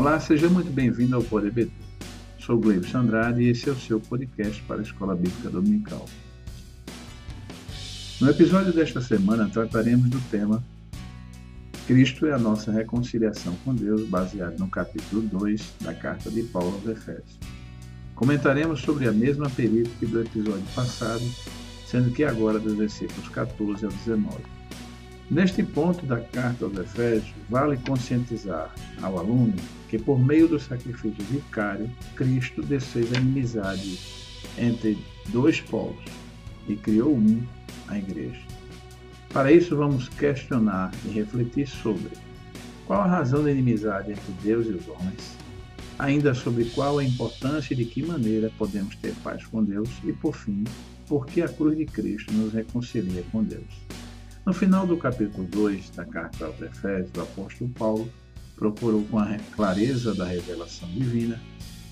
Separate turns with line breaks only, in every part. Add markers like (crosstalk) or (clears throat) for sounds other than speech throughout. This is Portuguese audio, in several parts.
Olá, seja muito bem-vindo ao Poder BT. Sou Gleibson Andrade e esse é o seu podcast para a Escola Bíblica Dominical. No episódio desta semana trataremos do tema Cristo é a nossa reconciliação com Deus, baseado no capítulo 2 da carta de Paulo aos Efésios. Comentaremos sobre a mesma perícope do episódio passado, sendo que agora dos versículos 14 ao 19. Neste ponto da carta aos Efésios, vale conscientizar ao aluno que, por meio do sacrifício vicário, Cristo desfez a inimizade entre dois povos e criou um, a Igreja. Para isso, vamos questionar e refletir sobre qual a razão da inimizade entre Deus e os homens, ainda sobre qual a importância e de que maneira podemos ter paz com Deus e, por fim, por que a cruz de Cristo nos reconcilia com Deus. No final do capítulo 2 da carta aos Efésios, o apóstolo Paulo procurou, com a clareza da revelação divina,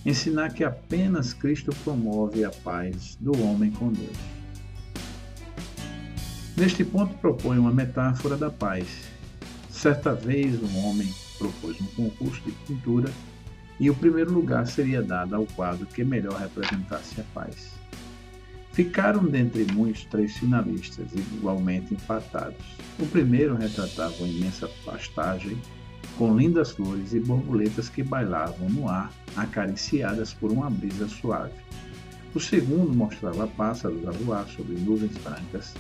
ensinar que apenas Cristo promove a paz do homem com Deus. Neste ponto, propõe uma metáfora da paz. Certa vez, um homem propôs um concurso de pintura e o primeiro lugar seria dado ao quadro que melhor representasse a paz. Ficaram dentre muitos três finalistas, igualmente empatados. O primeiro retratava uma imensa pastagem, com lindas flores e borboletas que bailavam no ar, acariciadas por uma brisa suave. O segundo mostrava pássaros a voar sobre nuvens brancas,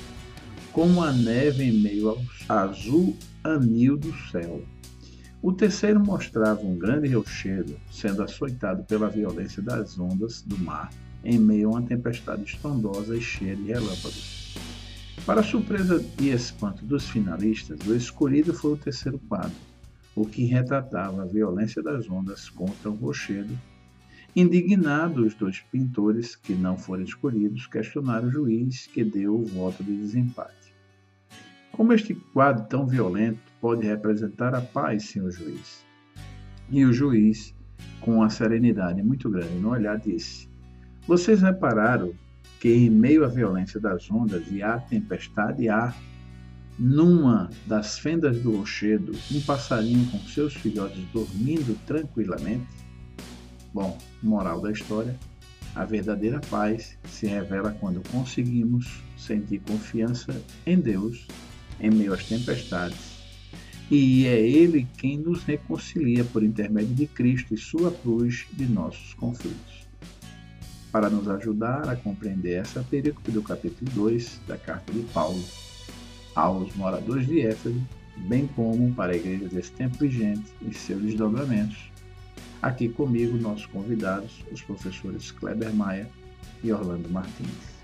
como a neve em meio ao azul anil do céu. O terceiro mostrava um grande rochedo sendo açoitado pela violência das ondas do mar em meio a uma tempestade estrondosa e cheia de relâmpagos. Para surpresa e espanto dos finalistas, o escolhido foi o terceiro quadro, o que retratava a violência das ondas contra o rochedo. Indignados, os dois pintores que não foram escolhidos questionaram o juiz que deu o voto de desempate. Como este quadro tão violento pode representar a paz, senhor juiz? E o juiz, com uma serenidade muito grande no olhar, disse: vocês repararam que em meio à violência das ondas e à tempestade há, numa das fendas do rochedo, um passarinho com seus filhotes dormindo tranquilamente? Bom, moral da história, a verdadeira paz se revela quando conseguimos sentir confiança em Deus em meio às tempestades. E é Ele quem nos reconcilia por intermédio de Cristo e Sua cruz de nossos conflitos para nos ajudar a compreender essa perícope do capítulo 2 da carta de Paulo aos moradores de Éfeso, bem como para a igreja desse tempo vigente e seus desdobramentos. Aqui comigo, nossos convidados, os professores Kleber Maia e Orlando Martins.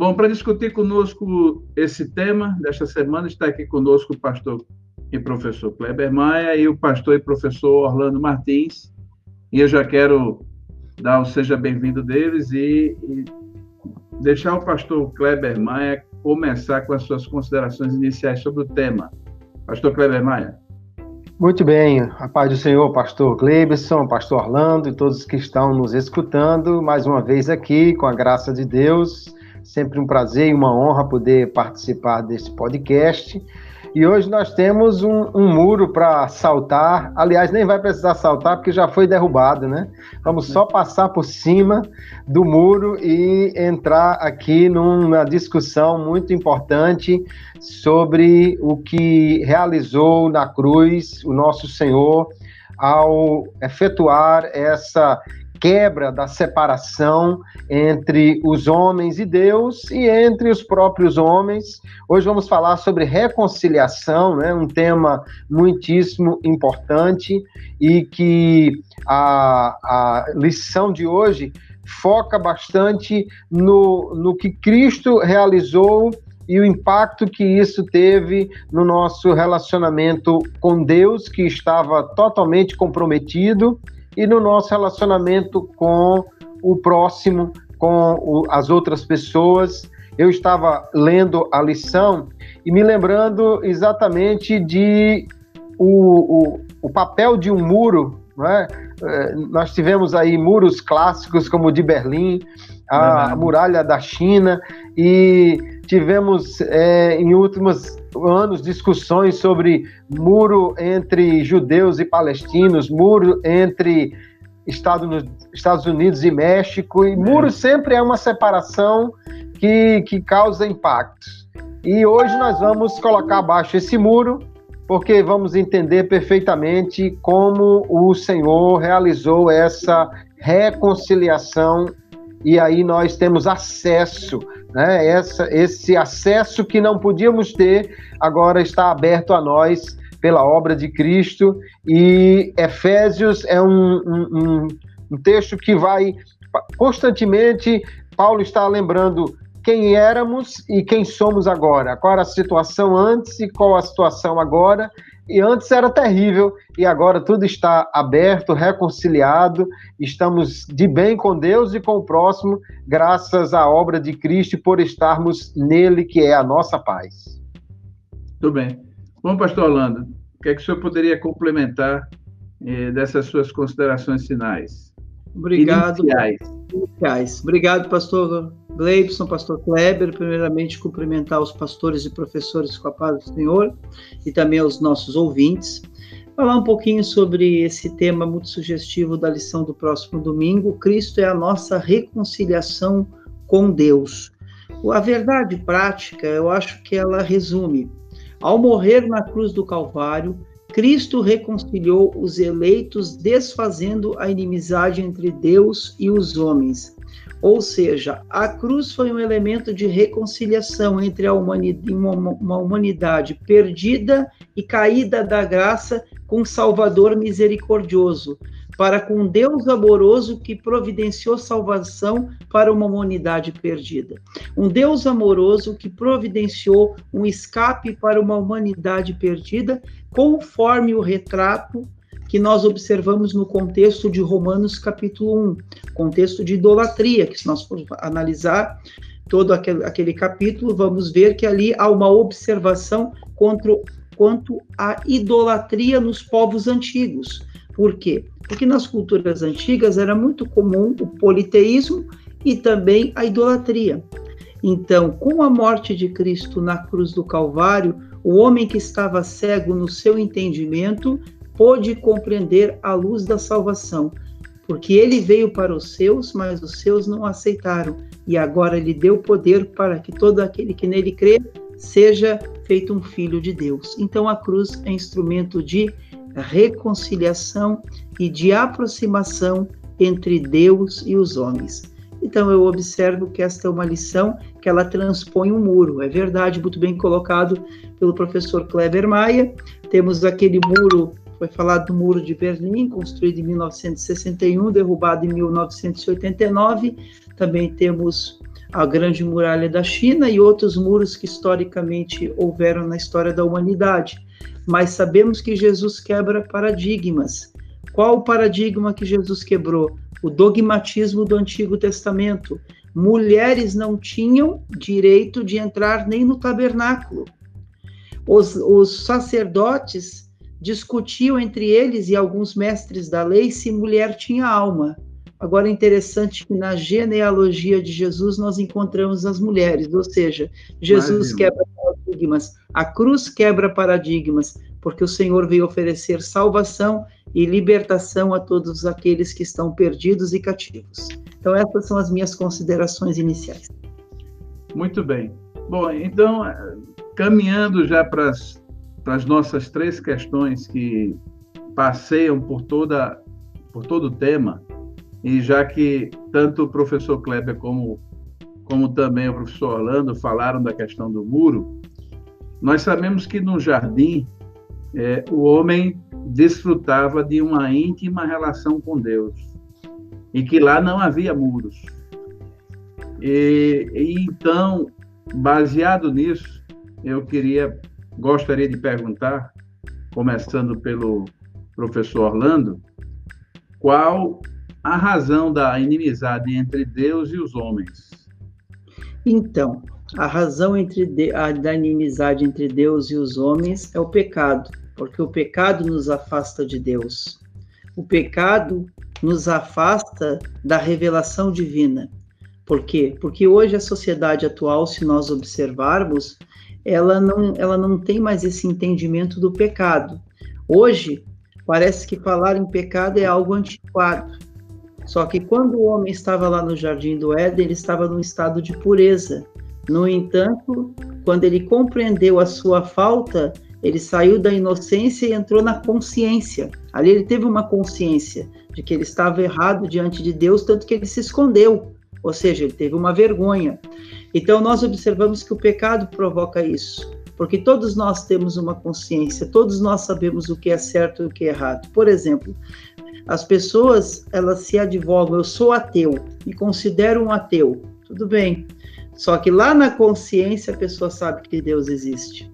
Bom, para discutir conosco esse tema desta semana, está aqui conosco o pastor e professor Kleber Maia e o pastor e professor Orlando Martins. E eu já quero dar o seja bem-vindo deles e, e deixar o pastor Kleber Maia começar com as suas considerações iniciais sobre o tema. Pastor Kleber Maia.
Muito bem, a paz do Senhor, pastor Gleibson, pastor Orlando e todos que estão nos escutando, mais uma vez aqui, com a graça de Deus, Sempre um prazer e uma honra poder participar desse podcast. E hoje nós temos um, um muro para saltar. Aliás, nem vai precisar saltar porque já foi derrubado, né? Vamos só passar por cima do muro e entrar aqui numa discussão muito importante sobre o que realizou na cruz o nosso Senhor ao efetuar essa quebra da separação entre os homens e Deus e entre os próprios homens. Hoje vamos falar sobre reconciliação, né? um tema muitíssimo importante e que a, a lição de hoje foca bastante no, no que Cristo realizou e o impacto que isso teve no nosso relacionamento com Deus, que estava totalmente comprometido e no nosso relacionamento com o próximo, com o, as outras pessoas. eu estava lendo a lição e me lembrando exatamente de o, o, o papel de um muro, não é? É, nós tivemos aí muros clássicos como o de Berlim, a, muralha da China e tivemos é, em últimos anos discussões sobre muro entre judeus e palestinos, muro entre Estados Unidos e México, e muro sempre é uma separação que, que causa impactos. E hoje nós vamos colocar abaixo esse muro porque vamos entender perfeitamente como o Senhor realizou essa reconciliação e aí nós temos acesso, né? Essa, esse acesso que não podíamos ter agora está aberto a nós pela obra de Cristo e Efésios é um, um, um texto que vai constantemente Paulo está lembrando quem éramos e quem somos agora. Qual a situação antes e qual a situação agora. E antes era terrível e agora tudo está aberto, reconciliado. Estamos de bem com Deus e com o próximo, graças à obra de Cristo e por estarmos nele, que é a nossa paz.
Tudo bem. Bom, pastor Orlando, o que, é que o senhor poderia complementar eh, dessas suas considerações finais?
Obrigado. Iniciais. Iniciais. Obrigado, pastor Gleibson, pastor Kleber, primeiramente cumprimentar os pastores e professores com a paz do Senhor e também aos nossos ouvintes. Falar um pouquinho sobre esse tema muito sugestivo da lição do próximo domingo. Cristo é a nossa reconciliação com Deus. A verdade prática, eu acho que ela resume: ao morrer na cruz do Calvário, Cristo reconciliou os eleitos, desfazendo a inimizade entre Deus e os homens. Ou seja, a cruz foi um elemento de reconciliação entre a humanidade, uma humanidade perdida e caída da graça com um Salvador misericordioso, para com Deus amoroso que providenciou salvação para uma humanidade perdida. Um Deus amoroso que providenciou um escape para uma humanidade perdida, conforme o retrato que nós observamos no contexto de Romanos capítulo 1, contexto de idolatria, que se nós formos analisar todo aquele, aquele capítulo, vamos ver que ali há uma observação contra, quanto à idolatria nos povos antigos. Por quê? Porque nas culturas antigas era muito comum o politeísmo e também a idolatria. Então, com a morte de Cristo na cruz do Calvário, o homem que estava cego no seu entendimento pôde compreender a luz da salvação, porque ele veio para os seus, mas os seus não aceitaram, e agora lhe deu poder para que todo aquele que nele crê seja feito um filho de Deus. Então a cruz é instrumento de reconciliação e de aproximação entre Deus e os homens. Então eu observo que esta é uma lição que ela transpõe um muro. É verdade, muito bem colocado pelo professor Kleber Maia. Temos aquele muro foi falado do Muro de Berlim, construído em 1961, derrubado em 1989. Também temos a Grande Muralha da China e outros muros que historicamente houveram na história da humanidade. Mas sabemos que Jesus quebra paradigmas. Qual o paradigma que Jesus quebrou? O dogmatismo do Antigo Testamento. Mulheres não tinham direito de entrar nem no tabernáculo. Os, os sacerdotes discutiam entre eles e alguns mestres da lei se mulher tinha alma. Agora é interessante que na genealogia de Jesus nós encontramos as mulheres, ou seja, Jesus quebra paradigmas, a cruz quebra paradigmas, porque o Senhor veio oferecer salvação e libertação a todos aqueles que estão perdidos e cativos. Então essas são as minhas considerações iniciais.
Muito bem. Bom, então caminhando já para as para as nossas três questões que passeiam por toda por todo o tema e já que tanto o professor Kleber como como também o professor Orlando falaram da questão do muro, nós sabemos que no jardim é, o homem desfrutava de uma íntima relação com Deus e que lá não havia muros. E, e então, baseado nisso, eu queria gostaria de perguntar, começando pelo professor Orlando, qual a razão da inimizade entre Deus e os homens?
Então, a razão de, a, da inimizade entre Deus e os homens é o pecado, porque o pecado nos afasta de Deus. O pecado nos afasta da revelação divina. Por quê? Porque hoje a sociedade atual, se nós observarmos, ela não, ela não tem mais esse entendimento do pecado. Hoje, parece que falar em pecado é algo antiquado. Só que quando o homem estava lá no jardim do Éden, ele estava num estado de pureza. No entanto, quando ele compreendeu a sua falta, ele saiu da inocência e entrou na consciência. Ali ele teve uma consciência de que ele estava errado diante de Deus, tanto que ele se escondeu. Ou seja, ele teve uma vergonha. Então nós observamos que o pecado provoca isso, porque todos nós temos uma consciência, todos nós sabemos o que é certo e o que é errado. Por exemplo, as pessoas, elas se advogam, eu sou ateu, me considero um ateu. Tudo bem. Só que lá na consciência a pessoa sabe que Deus existe.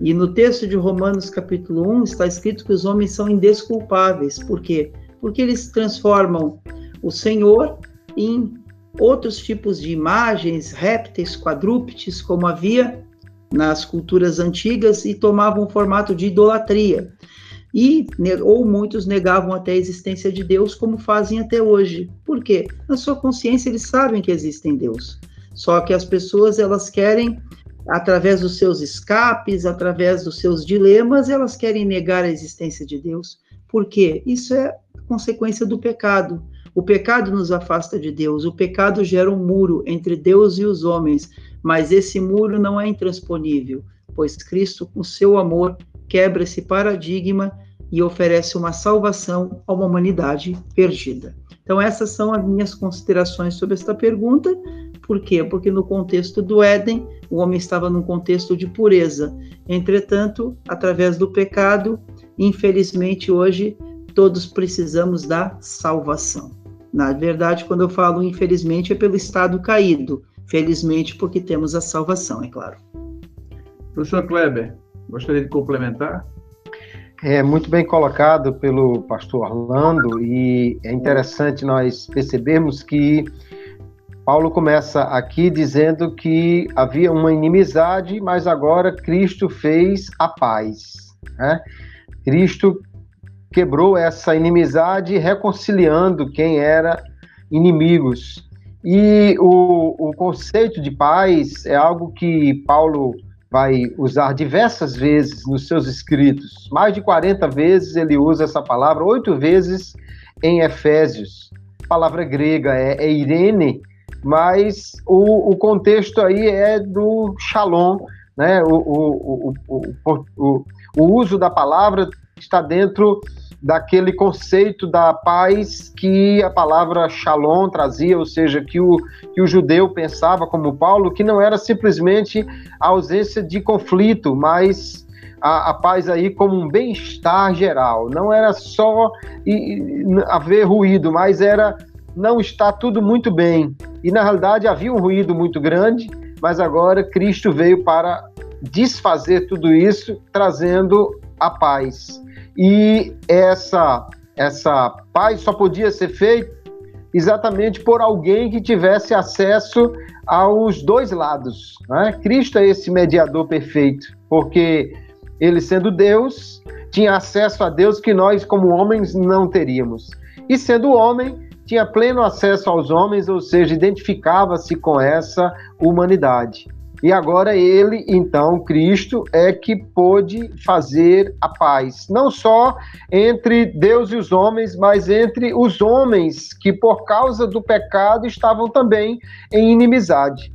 E no texto de Romanos capítulo 1 está escrito que os homens são indesculpáveis. Por quê? Porque eles transformam o Senhor em outros tipos de imagens, répteis, quadrúpedes, como havia nas culturas antigas, e tomavam o formato de idolatria e ou muitos negavam até a existência de Deus, como fazem até hoje. Por quê? Na sua consciência eles sabem que existe Deus. Só que as pessoas elas querem através dos seus escapes, através dos seus dilemas, elas querem negar a existência de Deus. Por quê? Isso é consequência do pecado. O pecado nos afasta de Deus, o pecado gera um muro entre Deus e os homens, mas esse muro não é intransponível, pois Cristo, com seu amor, quebra esse paradigma e oferece uma salvação a uma humanidade perdida. Então, essas são as minhas considerações sobre esta pergunta. Por quê? Porque no contexto do Éden, o homem estava num contexto de pureza. Entretanto, através do pecado, infelizmente hoje, todos precisamos da salvação. Na verdade, quando eu falo infelizmente, é pelo estado caído. Felizmente, porque temos a salvação, é claro.
Professor Kleber, Gostaria de complementar?
É muito bem colocado pelo pastor Orlando e é interessante nós percebermos que Paulo começa aqui dizendo que havia uma inimizade, mas agora Cristo fez a paz. Né? Cristo quebrou essa inimizade, reconciliando quem era inimigos. E o, o conceito de paz é algo que Paulo vai usar diversas vezes nos seus escritos. Mais de 40 vezes ele usa essa palavra, oito vezes em Efésios. A palavra grega é, é Irene, mas o, o, contexto aí é do shalom, né? O, o, o, o uso da palavra está dentro daquele conceito da paz que a palavra shalom trazia, ou seja, que o, que o judeu pensava, como Paulo, que não era simplesmente a ausência de conflito, mas a, a paz aí como um bem-estar geral. Não era só e, haver ruído, mas era não está tudo muito bem. E na realidade havia um ruído muito grande, mas agora Cristo veio para desfazer tudo isso, trazendo a paz. E essa, essa paz só podia ser feita exatamente por alguém que tivesse acesso aos dois lados. Né? Cristo é esse mediador perfeito, porque ele sendo Deus, tinha acesso a Deus que nós, como homens, não teríamos. E sendo homem, tinha pleno acesso aos homens, ou seja, identificava-se com essa humanidade. E agora ele, então, Cristo, é que pôde fazer a paz, não só entre Deus e os homens, mas entre os homens que, por causa do pecado, estavam também em inimizade.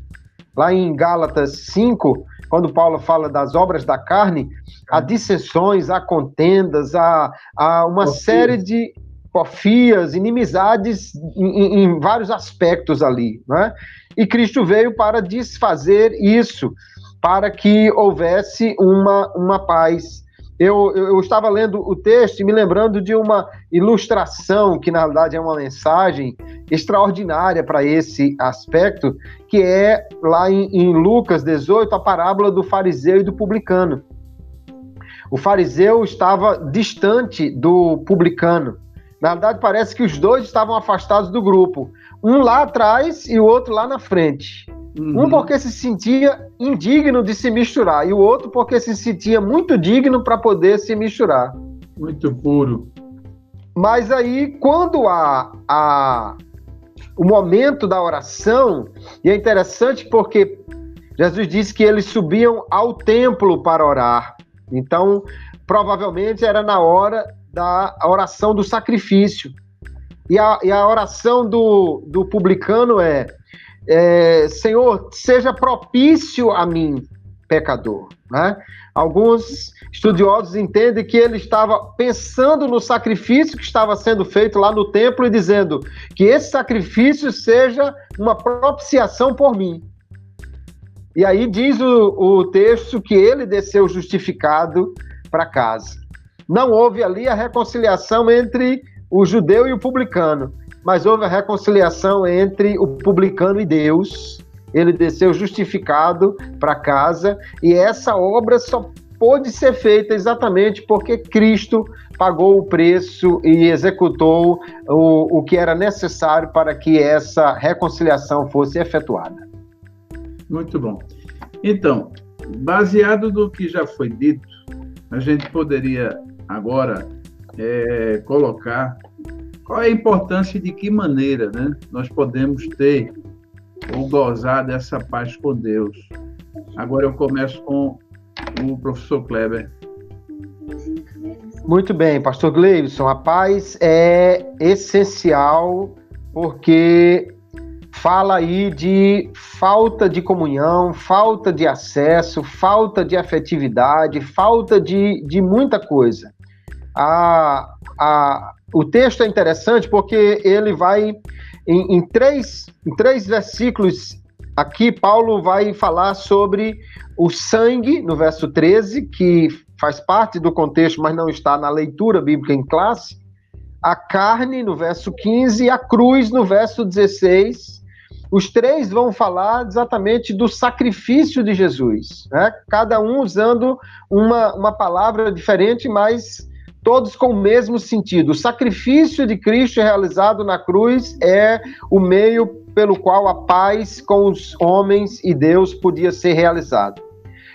Lá em Gálatas 5, quando Paulo fala das obras da carne, há dissensões, há contendas, há, há uma série de porfias, inimizades em, em vários aspectos ali, né? E Cristo veio para desfazer isso, para que houvesse uma, uma paz. Eu, eu, estava lendo o texto e me lembrando de uma ilustração, que na verdade é uma mensagem extraordinária para esse aspecto, que é lá em, em Lucas 18, a parábola do fariseu e do publicano. O fariseu estava distante do publicano. Na verdade, parece que os dois estavam afastados do grupo. Um lá atrás e o outro lá na frente. Uhum. Um porque se sentia indigno de se misturar, e o outro porque se sentia muito digno para poder se misturar.
Muito puro.
Mas aí, quando a, a, o momento da oração, e é interessante porque Jesus disse que eles subiam ao templo para orar. Então, provavelmente era na hora da oração do sacrifício. E a, e a oração do, do publicano é, é: Senhor, seja propício a mim, pecador. Né? Alguns estudiosos entendem que ele estava pensando no sacrifício que estava sendo feito lá no templo e dizendo que esse sacrifício seja uma propiciação por mim. E aí diz o, o texto que ele desceu justificado para casa. Não houve ali a reconciliação entre o judeu e o publicano, mas houve a reconciliação entre o publicano e Deus. Ele desceu justificado para casa e essa obra só pôde ser feita exatamente porque Cristo pagou o preço e executou o, o que era necessário para que essa reconciliação fosse efetuada.
Muito bom. Então, baseado no que já foi dito, a gente poderia agora é, colocar qual é a importância e de que maneira né, nós podemos ter ou gozar dessa paz com Deus. Agora eu começo com o professor Kleber.
Muito bem, pastor Gleibson, a paz é essencial porque fala aí de falta de comunhão, falta de acesso, falta de afetividade, falta de, de muita coisa. A, a, o texto é interessante porque ele vai em, em, três, em três versículos aqui, Paulo vai falar sobre o sangue, no verso 13, que faz parte do contexto, mas não está na leitura bíblica em classe, a carne, no verso 15, e a cruz, no verso 16, os três vão falar exatamente do sacrifício de Jesus, né? cada um usando uma, uma palavra diferente, mas todos com o mesmo sentido. O sacrifício de Cristo realizado na cruz é o meio pelo qual a paz com os homens e Deus podia ser realizada.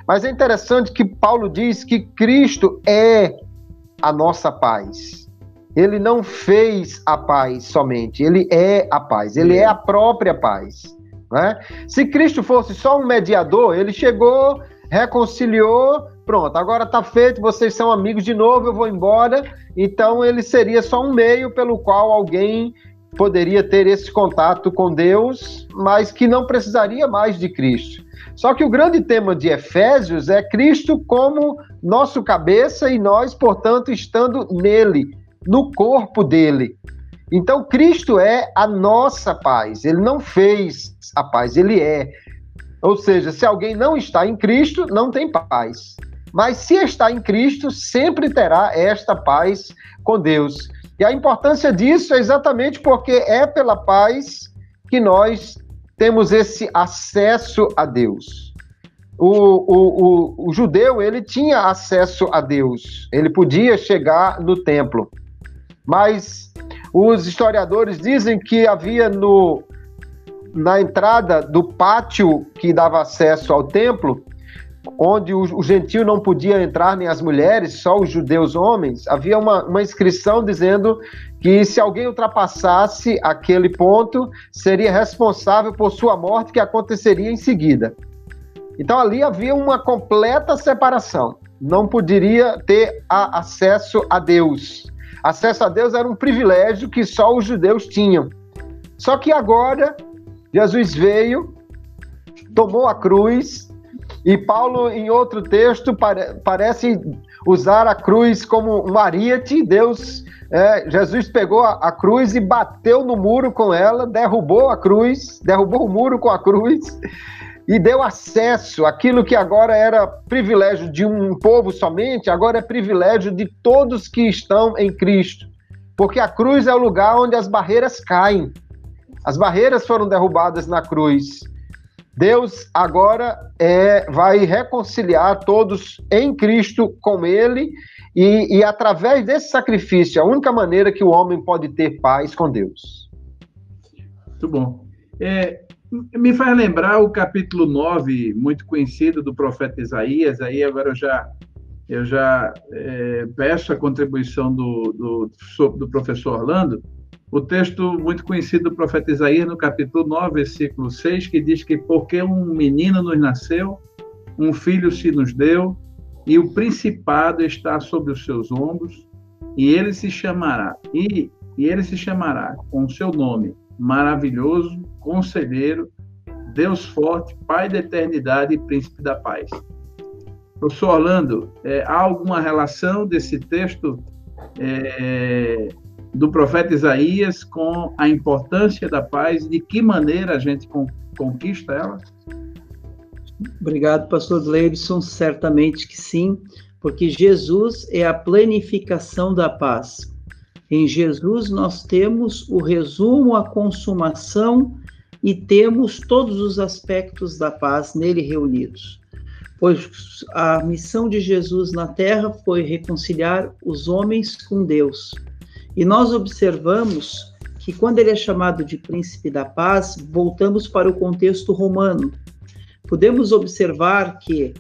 Mas é interessante que Paulo diz que Cristo é a nossa paz. Ele não fez a paz somente, ele é a paz, ele é a própria paz. Né? Se Cristo fosse só um mediador, ele chegou, reconciliou, pronto, agora está feito, vocês são amigos de novo, eu vou embora. Então ele seria só um meio pelo qual alguém poderia ter esse contato com Deus, mas que não precisaria mais de Cristo. Só que o grande tema de Efésios é Cristo como nosso cabeça e nós, portanto, estando nele no corpo dele. Então, Cristo é a nossa paz. Ele não fez a paz, ele é. Ou seja, se alguém não está em Cristo, não tem paz. Mas se está em Cristo, sempre terá esta paz com Deus. E a importância disso é exatamente porque é pela paz que nós temos esse acesso a Deus. O, o, o, o judeu ele tinha acesso a Deus, ele podia chegar no templo. Mas os historiadores dizem que havia no, na entrada do pátio que dava acesso ao templo, onde o, o gentio não podia entrar nem as mulheres, só os judeus homens, havia uma, uma inscrição dizendo que se alguém ultrapassasse aquele ponto, seria responsável por sua morte, que aconteceria em seguida. Então ali havia uma completa separação. Não poderia ter a, acesso a Deus. Acesso a Deus era um privilégio que só os judeus tinham. Só que agora Jesus veio, tomou a cruz, e Paulo, em outro texto, pare parece usar a cruz como um ariete. Deus, é, Jesus pegou a, a, cruz e bateu no muro com ela, derrubou a cruz, derrubou o muro com a cruz e deu acesso àquilo que agora era privilégio de um povo somente, agora é privilégio de todos que estão em Cristo. Porque a cruz é o lugar onde as barreiras caem. As barreiras foram derrubadas na cruz. Deus agora é, vai reconciliar todos em Cristo com Ele e, e através desse sacrifício, a única maneira que o homem pode ter paz com Deus.
Muito bom. É, me faz lembrar o capítulo 9, muito conhecido do profeta Isaías, aí agora eu já, eu já é, peço a contribuição do, do, do professor Orlando, o texto muito conhecido do profeta Isaías, no capítulo 9, versículo 6, que diz que porque um menino nos nasceu, um filho se nos deu, e o principado está sobre os seus ombros, e ele se chamará, e, e ele se chamará com seu nome, maravilhoso, conselheiro, Deus forte, Pai da eternidade e príncipe da paz. Professor Orlando, é, há alguma relação desse texto é, do profeta Isaías com a importância da paz? De que maneira a gente conquista ela?
Obrigado, pastor Gleibson. Certamente que sim, porque Jesus é a planificação da paz. Em Jesus nós temos o resumo, a consumação e temos todos os aspectos da paz nele reunidos. Pois a missão de Jesus na terra foi reconciliar os homens com Deus. E nós observamos que quando ele é chamado de príncipe da paz, voltamos para o contexto romano. Podemos observar que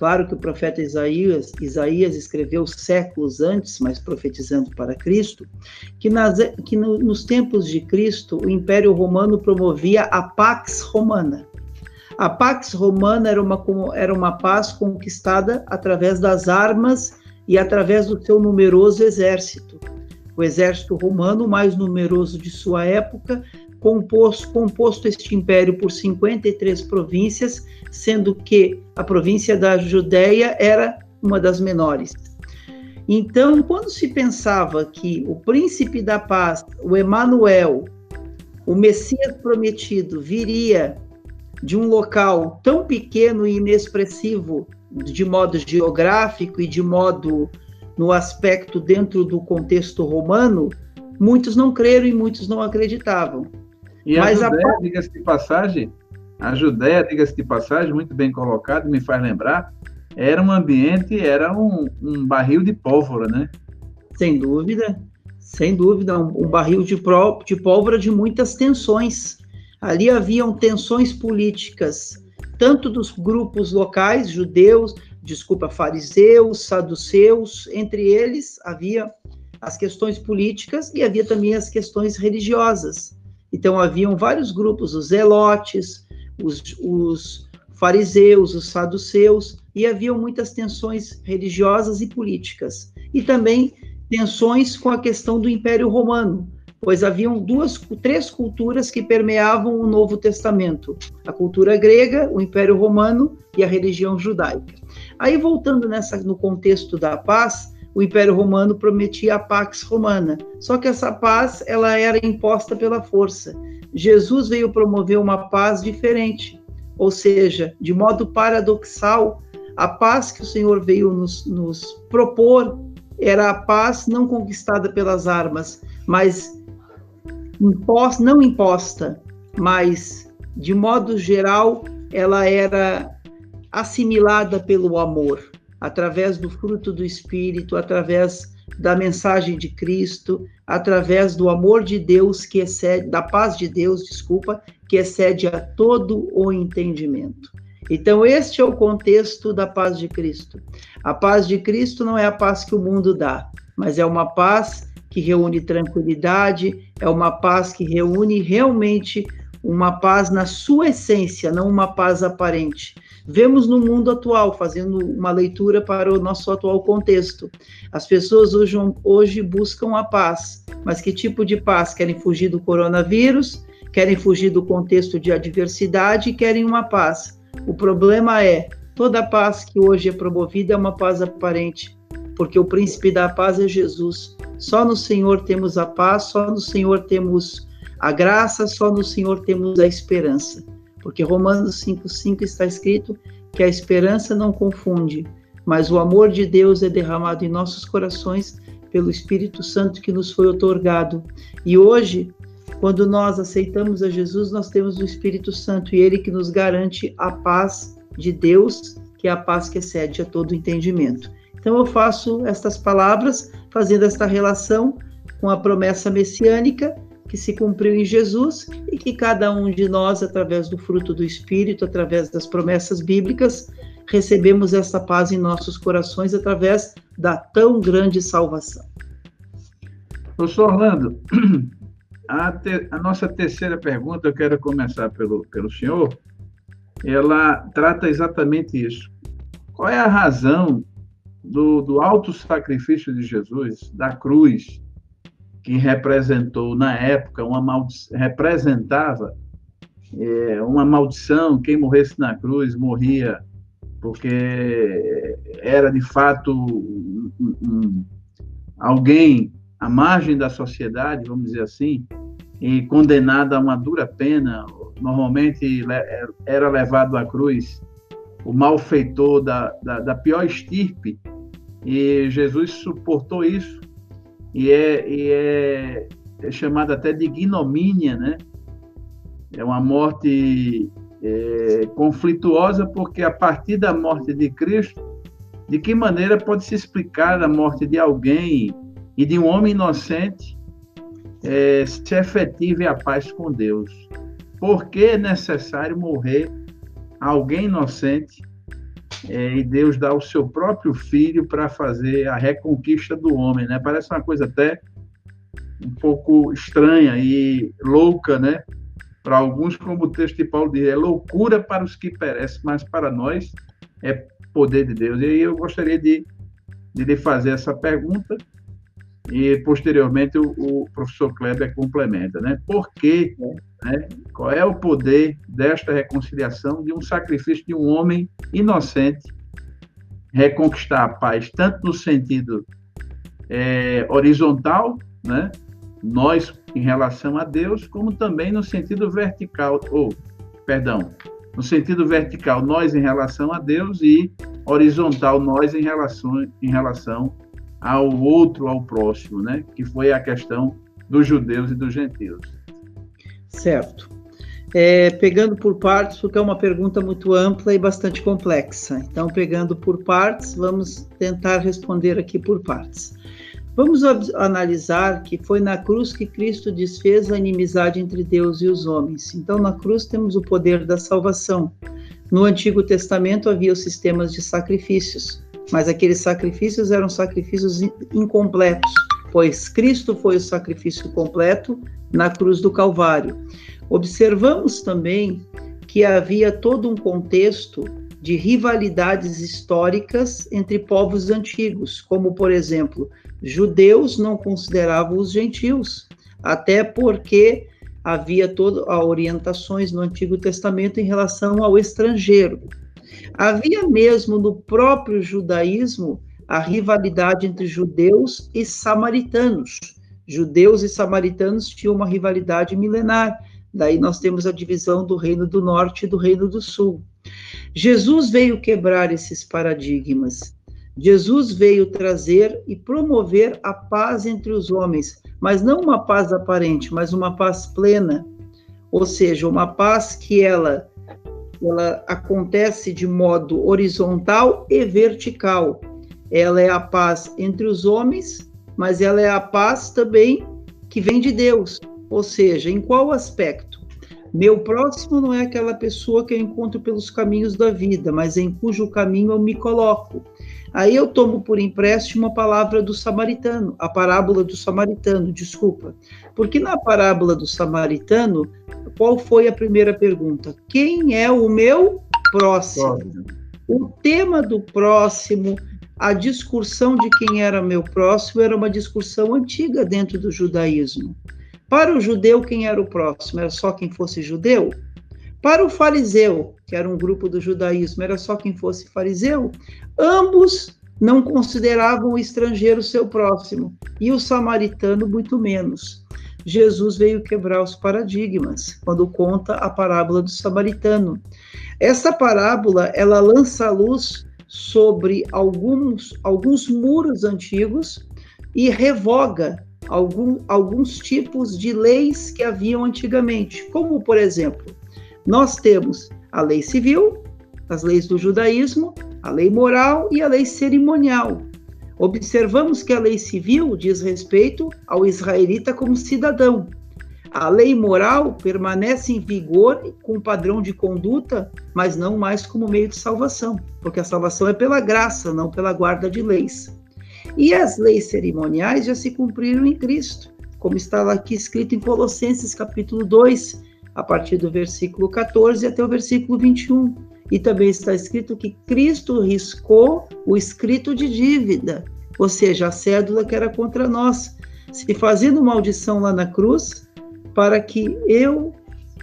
Claro que o profeta Isaías, Isaías escreveu séculos antes, mas profetizando para Cristo, que, nas, que no, nos tempos de Cristo o Império Romano promovia a Pax Romana. A Pax Romana era uma, era uma paz conquistada através das armas e através do seu numeroso exército. O exército romano, mais numeroso de sua época, composto, composto este império por 53 províncias, sendo que a província da Judéia era uma das menores. Então, quando se pensava que o príncipe da paz, o Emanuel, o Messias prometido, viria de um local tão pequeno e inexpressivo, de modo geográfico e de modo no aspecto dentro do contexto romano, muitos não creram e muitos não acreditavam.
E Mas a Judéia, a... diga-se de passagem, a Judéia, diga-se de passagem, muito bem colocado, me faz lembrar, era um ambiente, era um, um barril de pólvora, né?
Sem dúvida, sem dúvida, um, um barril de, pró, de pólvora de muitas tensões. Ali haviam tensões políticas, tanto dos grupos locais, judeus, desculpa, fariseus, saduceus, entre eles havia as questões políticas e havia também as questões religiosas. Então, haviam vários grupos, os zelotes, os, os fariseus, os saduceus, e haviam muitas tensões religiosas e políticas. E também tensões com a questão do Império Romano, pois haviam duas, três culturas que permeavam o Novo Testamento: a cultura grega, o Império Romano e a religião judaica. Aí voltando nessa no contexto da paz, o Império Romano prometia a Pax Romana. Só que essa paz ela era imposta pela força. Jesus veio promover uma paz diferente, ou seja, de modo paradoxal, a paz que o Senhor veio nos, nos propor era a paz não conquistada pelas armas, mas imposta, não imposta, mas de modo geral ela era assimilada pelo amor através do fruto do Espírito, através da mensagem de Cristo, através do amor de Deus que excede, da paz de Deus, desculpa, que excede a todo o entendimento. Então, este é o contexto da paz de Cristo. A paz de Cristo não é a paz que o mundo dá, mas é uma paz que reúne tranquilidade, é uma paz que reúne realmente uma paz na sua essência, não uma paz aparente. Vemos no mundo atual, fazendo uma leitura para o nosso atual contexto. As pessoas hoje, hoje buscam a paz, mas que tipo de paz? Querem fugir do coronavírus, querem fugir do contexto de adversidade querem uma paz. O problema é, toda paz que hoje é promovida é uma paz aparente, porque o príncipe da paz é Jesus. Só no Senhor temos a paz, só no Senhor temos a graça, só no Senhor temos a esperança. Porque Romanos 5,5 está escrito que a esperança não confunde, mas o amor de Deus é derramado em nossos corações pelo Espírito Santo que nos foi otorgado. E hoje, quando nós aceitamos a Jesus, nós temos o Espírito Santo e ele que nos garante a paz de Deus, que é a paz que excede a todo entendimento. Então eu faço estas palavras fazendo esta relação com a promessa messiânica que se cumpriu em Jesus e que cada um de nós, através do fruto do Espírito, através das promessas bíblicas, recebemos essa paz em nossos corações através da tão grande salvação.
Professor Orlando, (clears throat) a, te, a nossa terceira pergunta, eu quero começar pelo, pelo senhor, ela trata exatamente isso. Qual é a razão do, do alto sacrifício de Jesus, da cruz, que representou na época uma maldição, representava é, uma maldição, quem morresse na cruz morria porque era de fato um, um, alguém à margem da sociedade, vamos dizer assim, e condenado a uma dura pena, normalmente era levado à cruz o malfeitor da, da, da pior estirpe, e Jesus suportou isso, e é, e é, é chamado até de ignomínia, né? É uma morte é, conflituosa, porque a partir da morte de Cristo, de que maneira pode se explicar a morte de alguém e de um homem inocente é, se efetive a paz com Deus? Por que é necessário morrer alguém inocente é, e Deus dá o seu próprio filho para fazer a reconquista do homem, né? Parece uma coisa até um pouco estranha e louca, né? Para alguns, como o texto de Paulo diz, é loucura para os que perecem, mas para nós é poder de Deus. E aí eu gostaria de, de lhe fazer essa pergunta e posteriormente o, o, professor Kleber complementa, né? Por quê? Né? Qual é o poder desta reconciliação de um sacrifício de um homem inocente reconquistar a paz, tanto no sentido é, horizontal, né? Nós em relação a Deus, como também no sentido vertical, ou, perdão, no sentido vertical, nós em relação a Deus e horizontal, nós em relação, em relação ao outro, ao próximo, né? Que foi a questão dos judeus e dos gentios.
Certo. É, pegando por partes, porque é uma pergunta muito ampla e bastante complexa. Então, pegando por partes, vamos tentar responder aqui por partes. Vamos analisar que foi na cruz que Cristo desfez a inimizade entre Deus e os homens. Então, na cruz temos o poder da salvação. No Antigo Testamento havia os sistemas de sacrifícios mas aqueles sacrifícios eram sacrifícios incompletos, pois Cristo foi o sacrifício completo na cruz do Calvário. Observamos também que havia todo um contexto de rivalidades históricas entre povos antigos, como, por exemplo, judeus não consideravam os gentios, até porque havia as orientações no Antigo Testamento em relação ao estrangeiro. Havia mesmo no próprio judaísmo a rivalidade entre judeus e samaritanos. Judeus e samaritanos tinham uma rivalidade milenar. Daí nós temos a divisão do Reino do Norte e do Reino do Sul. Jesus veio quebrar esses paradigmas. Jesus veio trazer e promover a paz entre os homens, mas não uma paz aparente, mas uma paz plena. Ou seja, uma paz que ela ela acontece de modo horizontal e vertical. Ela é a paz entre os homens, mas ela é a paz também que vem de Deus. Ou seja, em qual aspecto? Meu próximo não é aquela pessoa que eu encontro pelos caminhos da vida, mas em cujo caminho eu me coloco. Aí eu tomo por empréstimo a palavra do samaritano, a parábola do samaritano, desculpa. Porque na parábola do samaritano, qual foi a primeira pergunta? Quem é o meu próximo? O tema do próximo, a discussão de quem era meu próximo, era uma discussão antiga dentro do judaísmo. Para o judeu, quem era o próximo? Era só quem fosse judeu? Para o fariseu, que era um grupo do judaísmo, era só quem fosse fariseu, ambos não consideravam o estrangeiro seu próximo e o samaritano muito menos. Jesus veio quebrar os paradigmas quando conta a parábola do samaritano. Essa parábola ela lança a luz sobre alguns, alguns muros antigos e revoga algum, alguns tipos de leis que haviam antigamente, como por exemplo nós temos a lei civil, as leis do judaísmo, a lei moral e a lei cerimonial. Observamos que a lei civil diz respeito ao israelita como cidadão. A lei moral permanece em vigor com padrão de conduta, mas não mais como meio de salvação, porque a salvação é pela graça, não pela guarda de leis. E as leis cerimoniais já se cumpriram em Cristo, como está lá aqui escrito em Colossenses capítulo 2, a partir do versículo 14 até o versículo 21. E também está escrito que Cristo riscou o escrito de dívida, ou seja, a cédula que era contra nós, se fazendo maldição lá na cruz, para que eu,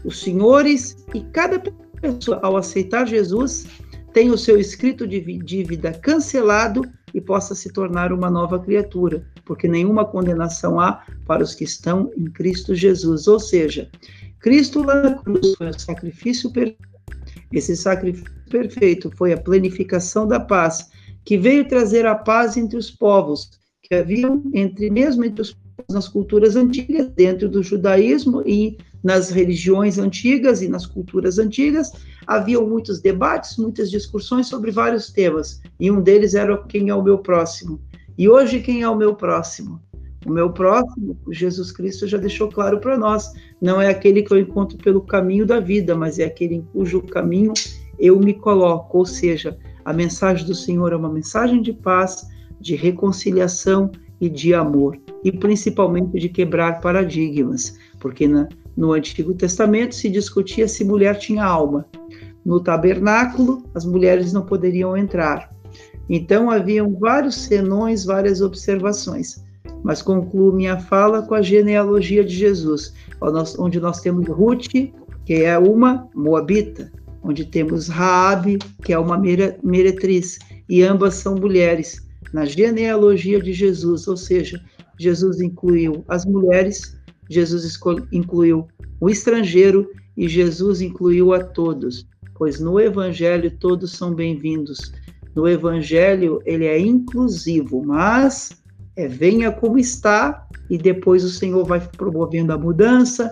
os senhores e cada pessoa, ao aceitar Jesus, tenha o seu escrito de dívida cancelado e possa se tornar uma nova criatura, porque nenhuma condenação há para os que estão em Cristo Jesus. Ou seja, Cristo lá na cruz foi o sacrifício perfeito. Esse sacrifício perfeito foi a planificação da paz, que veio trazer a paz entre os povos, que haviam entre mesmo entre os nas culturas antigas, dentro do judaísmo e nas religiões antigas e nas culturas antigas, haviam muitos debates, muitas discussões sobre vários temas, e um deles era quem é o meu próximo. E hoje, quem é o meu próximo? O meu próximo, Jesus Cristo já deixou claro para nós, não é aquele que eu encontro pelo caminho da vida, mas é aquele em cujo caminho eu me coloco. Ou seja, a mensagem do Senhor é uma mensagem de paz, de reconciliação e de amor, e principalmente de quebrar paradigmas, porque na, no Antigo Testamento se discutia se mulher tinha alma. No tabernáculo, as mulheres não poderiam entrar. Então haviam vários senões, várias observações. Mas concluo minha fala com a genealogia de Jesus, onde nós temos Ruth, que é uma moabita, onde temos Raabe, que é uma meretriz, e ambas são mulheres na genealogia de Jesus, ou seja, Jesus incluiu as mulheres, Jesus incluiu o estrangeiro e Jesus incluiu a todos, pois no evangelho todos são bem-vindos. No evangelho ele é inclusivo, mas é venha como está e depois o Senhor vai promovendo a mudança,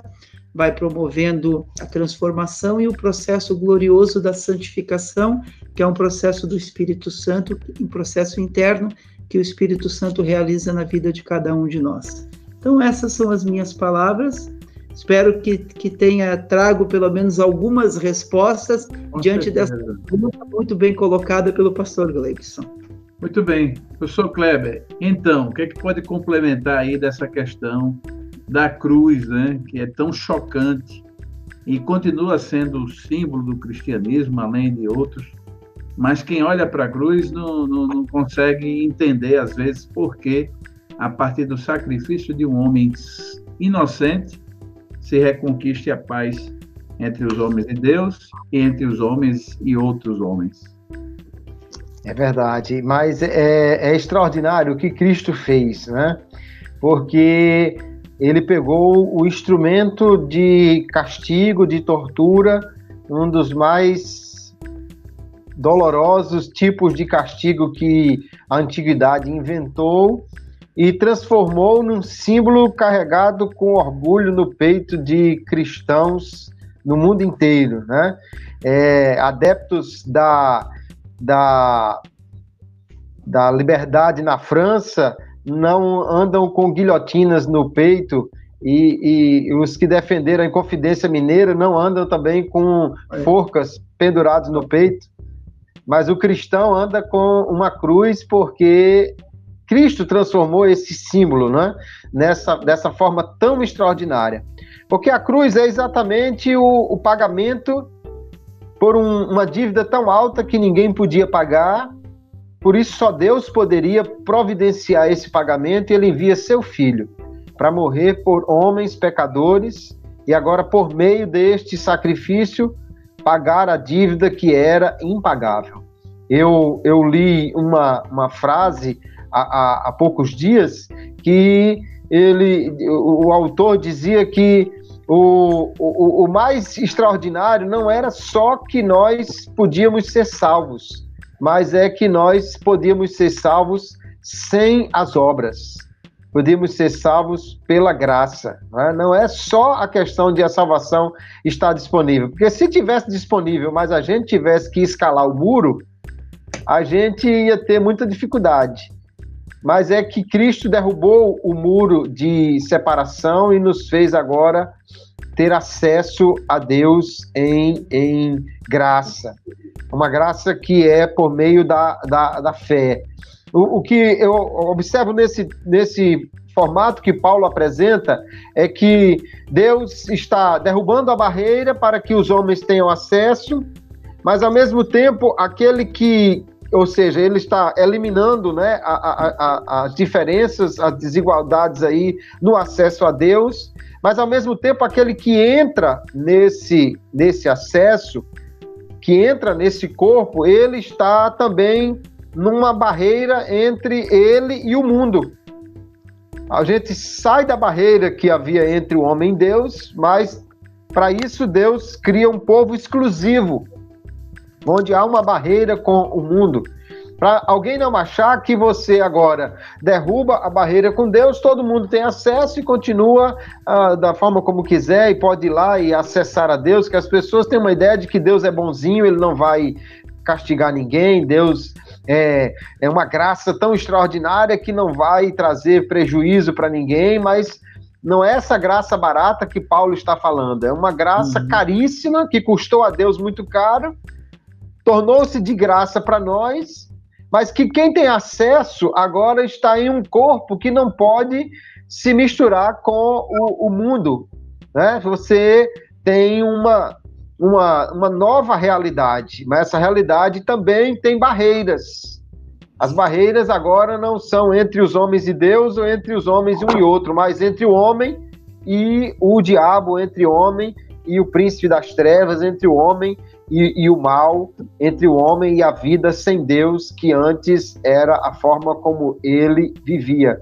vai promovendo a transformação e o processo glorioso da santificação, que é um processo do Espírito Santo, um processo interno que o Espírito Santo realiza na vida de cada um de nós. Então, essas são as minhas palavras. Espero que, que tenha trago pelo menos algumas respostas Com diante certeza. dessa pergunta muito bem colocada pelo pastor Gleibson.
Muito bem. Professor Kleber, então, o que, é que pode complementar aí dessa questão da cruz, né, que é tão chocante e continua sendo o símbolo do cristianismo, além de outros, mas quem olha para a cruz não, não, não, consegue entender, às vezes, por que, a partir do sacrifício de um homem inocente, se reconquiste a paz entre os homens de Deus e entre os homens e outros homens.
É verdade, mas é, é extraordinário o que Cristo fez, né? Porque ele pegou o instrumento de castigo, de tortura, um dos mais dolorosos tipos de castigo que a antiguidade inventou e transformou num símbolo carregado com orgulho no peito de cristãos no mundo inteiro, né? É, adeptos da, da, da liberdade na França não andam com guilhotinas no peito e, e, os que defenderam a Inconfidência Mineira não andam também com forcas penduradas no peito. Mas o cristão anda com uma cruz porque Cristo transformou esse símbolo né, nessa, dessa forma tão extraordinária. Porque a cruz é exatamente o, o pagamento por um, uma dívida tão alta que ninguém podia pagar por isso, só Deus poderia providenciar esse pagamento e ele envia seu filho para morrer por homens pecadores e agora, por meio deste sacrifício, pagar a dívida que era impagável. Eu, eu li uma, uma frase há, há, há poucos dias que ele, o, o autor dizia que o, o, o mais extraordinário não era só que nós podíamos ser salvos, mas é que nós podíamos ser salvos sem as obras. Podíamos ser salvos pela graça. Não é? não é só a questão de a salvação estar disponível. Porque se tivesse disponível, mas a gente tivesse que escalar o muro, a gente ia ter muita dificuldade. Mas é que Cristo derrubou o muro de separação e nos fez agora ter acesso a Deus em, em graça. Uma graça que é por meio da, da, da fé. O, o que eu observo nesse, nesse formato que Paulo apresenta é que Deus está derrubando a barreira para que os homens tenham acesso, mas ao mesmo tempo aquele que, ou seja, ele está eliminando né, a, a, a, as diferenças, as desigualdades aí no acesso a Deus, mas ao mesmo tempo aquele que entra nesse, nesse acesso, que entra nesse corpo, ele está também numa barreira entre ele e o mundo. A gente sai da barreira que havia entre o homem e Deus, mas para isso Deus cria um povo exclusivo, onde há uma barreira com o mundo. Para alguém não achar que você agora derruba a barreira com Deus, todo mundo tem acesso e continua ah, da forma como quiser e pode ir lá e acessar a Deus, que as pessoas têm uma ideia de que Deus é bonzinho, ele não vai castigar ninguém, Deus é, é uma graça tão extraordinária que não vai trazer prejuízo para ninguém, mas não é essa graça barata que Paulo está falando, é uma graça uhum. caríssima que custou a Deus muito caro, tornou-se de graça para nós, mas que quem tem acesso agora está em um corpo que não pode se misturar com o, o mundo. Né? Você tem uma, uma, uma nova realidade, mas essa realidade também tem barreiras. As barreiras agora não são entre os homens e Deus ou entre os homens um e outro, mas entre o homem e o diabo, entre o homem e o príncipe das trevas, entre o homem e, o mal, entre o homem e a vida sem Deus, que antes era a forma como ele vivia.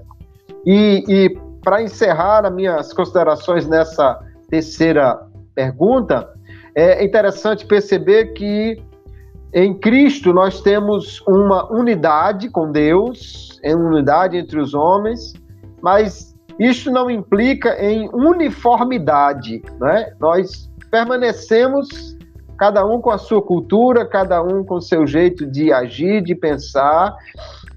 E, e para encerrar as minhas considerações nessa terceira pergunta, é interessante perceber que em Cristo nós temos uma unidade com Deus, em unidade entre os homens, mas isso não implica em uniformidade, né? Nós permanecemos cada um com a sua cultura, cada um com o seu jeito de agir, de pensar,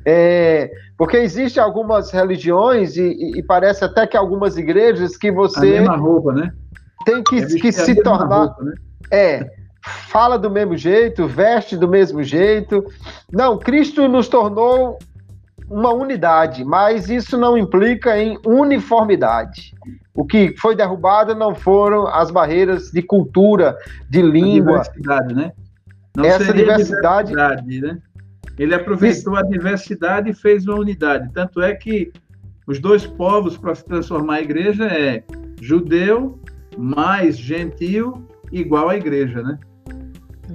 é, porque existem algumas religiões e, e, parece até que algumas igrejas que você a
mesma roupa, né?
Tem que, é que se tornar roupa, né? É, fala do mesmo jeito, veste do mesmo jeito. Não, Cristo nos tornou uma unidade, mas isso não implica em uniformidade. O que foi derrubado não foram as barreiras de cultura, de língua.
A diversidade, né? Não
Essa diversidade, diversidade
né? Ele aproveitou a diversidade e fez uma unidade. Tanto é que os dois povos para se transformar a igreja é judeu mais gentil igual à igreja, né?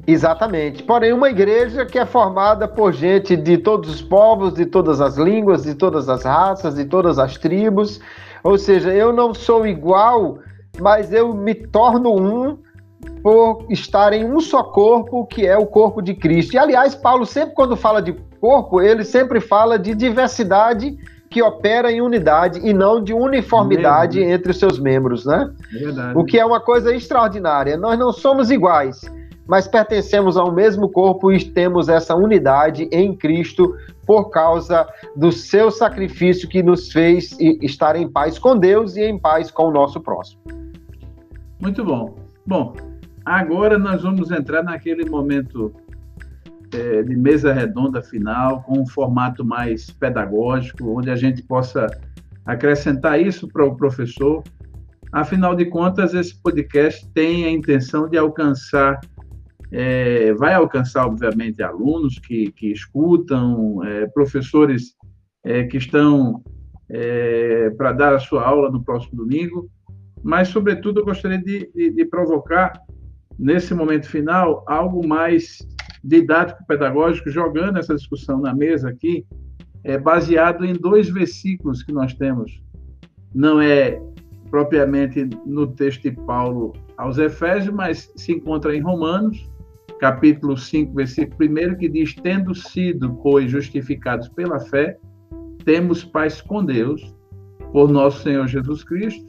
Exatamente. Porém, uma igreja que é formada por gente de todos os povos, de todas as línguas, de todas as raças, de todas as tribos. Ou seja, eu não sou igual, mas eu me torno um por estar em um só corpo, que é o corpo de Cristo. E, aliás, Paulo sempre, quando fala de corpo, ele sempre fala de diversidade que opera em unidade e não de uniformidade Mesmo. entre os seus membros, né? É verdade. O que é uma coisa extraordinária. Nós não somos iguais, mas pertencemos ao mesmo corpo e temos essa unidade em Cristo por causa do seu sacrifício que nos fez estar em paz com Deus e em paz com o nosso próximo.
Muito bom. Bom, agora nós vamos entrar naquele momento é, de mesa redonda final, com um formato mais pedagógico, onde a gente possa acrescentar isso para o professor. Afinal de contas, esse podcast tem a intenção de alcançar, é, vai alcançar, obviamente, alunos que, que escutam, é, professores é, que estão é, para dar a sua aula no próximo domingo, mas, sobretudo, eu gostaria de, de, de provocar, nesse momento final, algo mais didático-pedagógico, jogando essa discussão na mesa aqui, é baseado em dois versículos que nós temos. Não é propriamente no texto de Paulo aos Efésios, mas se encontra em Romanos, capítulo 5, versículo 1, que diz: Tendo sido, pois, justificados pela fé, temos paz com Deus, por nosso Senhor Jesus Cristo,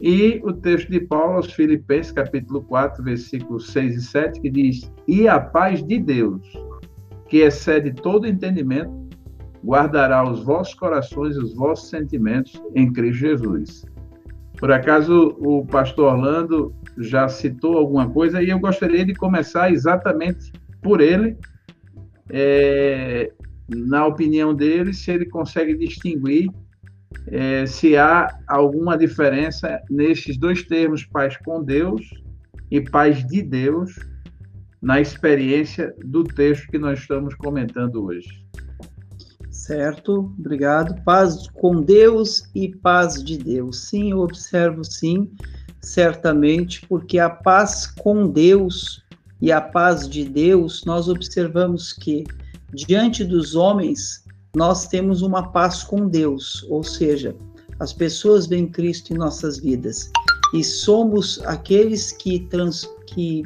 e o texto de Paulo aos Filipenses, capítulo 4, versículos 6 e 7, que diz: E a paz de Deus, que excede todo entendimento, guardará os vossos corações e os vossos sentimentos em Cristo Jesus. Por acaso o pastor Orlando já citou alguma coisa e eu gostaria de começar exatamente por ele, é, na opinião dele, se ele consegue distinguir é, se há alguma diferença nesses dois termos, paz com Deus e paz de Deus, na experiência do texto que nós estamos comentando hoje.
Certo, obrigado. Paz com Deus e paz de Deus. Sim, eu observo sim, certamente, porque a paz com Deus e a paz de Deus, nós observamos que diante dos homens nós temos uma paz com Deus, ou seja, as pessoas veem Cristo em nossas vidas e somos aqueles que, trans, que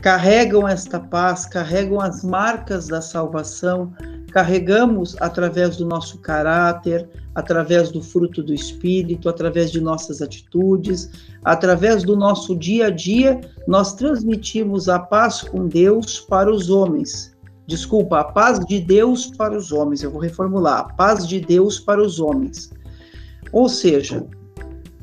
carregam esta paz, carregam as marcas da salvação, carregamos através do nosso caráter, através do fruto do Espírito, através de nossas atitudes, através do nosso dia a dia, nós transmitimos a paz com Deus para os homens. Desculpa, a paz de Deus para os homens. Eu vou reformular: a paz de Deus para os homens. Ou seja,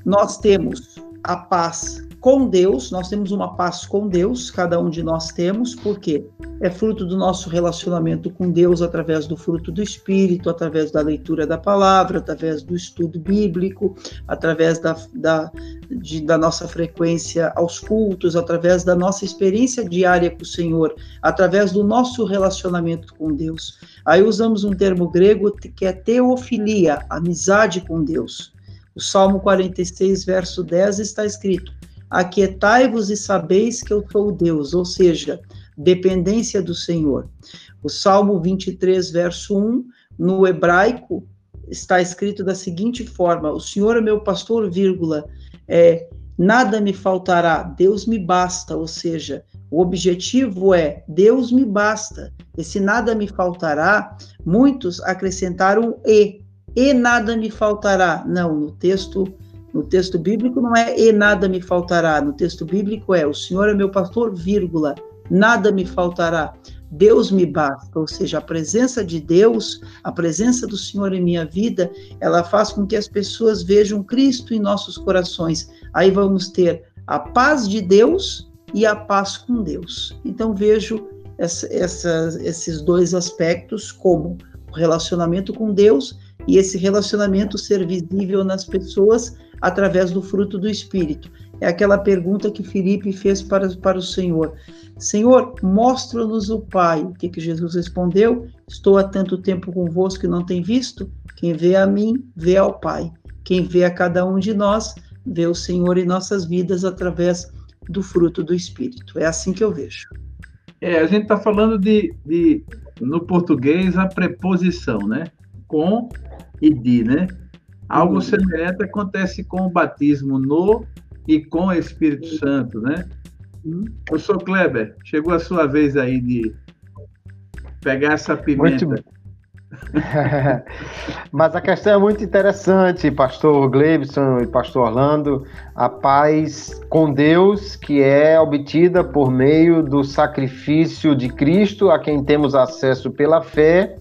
nós temos a paz com Deus, nós temos uma paz com Deus, cada um de nós temos, porque é fruto do nosso relacionamento com Deus através do fruto do Espírito, através da leitura da palavra, através do estudo bíblico, através da, da, de, da nossa frequência aos cultos, através da nossa experiência diária com o Senhor, através do nosso relacionamento com Deus. Aí usamos um termo grego que é teofilia, amizade com Deus. O Salmo 46, verso 10 está escrito: Aquietai-vos e sabeis que eu sou Deus, ou seja, dependência do Senhor. O Salmo 23, verso 1, no hebraico, está escrito da seguinte forma: O Senhor é meu pastor, vírgula, é, nada me faltará, Deus me basta, ou seja, o objetivo é Deus me basta. Esse nada me faltará, muitos acrescentaram e, e nada me faltará. Não, no texto no texto bíblico não é e nada me faltará. No texto bíblico é o Senhor é meu pastor, vírgula, nada me faltará. Deus me basta, ou seja, a presença de Deus, a presença do Senhor em minha vida, ela faz com que as pessoas vejam Cristo em nossos corações. Aí vamos ter a paz de Deus e a paz com Deus. Então vejo essa, essa, esses dois aspectos como o relacionamento com Deus e esse relacionamento ser visível nas pessoas através do fruto do Espírito. É aquela pergunta que Felipe fez para, para o Senhor. Senhor, mostra-nos o Pai. O que, que Jesus respondeu? Estou há tanto tempo convosco e não tem visto? Quem vê a mim, vê ao Pai. Quem vê a cada um de nós, vê o Senhor em nossas vidas através do fruto do Espírito. É assim que eu vejo.
É, a gente está falando de, de, no português, a preposição, né? Com e de, né? Algo uhum. semelhante acontece com o batismo no e com o Espírito Santo, né? Uhum. Professor Kleber, chegou a sua vez aí de pegar essa pimenta. Muito... (laughs)
Mas a questão é muito interessante, pastor Gleibson e pastor Orlando. A paz com Deus, que é obtida por meio do sacrifício de Cristo, a quem temos acesso pela fé,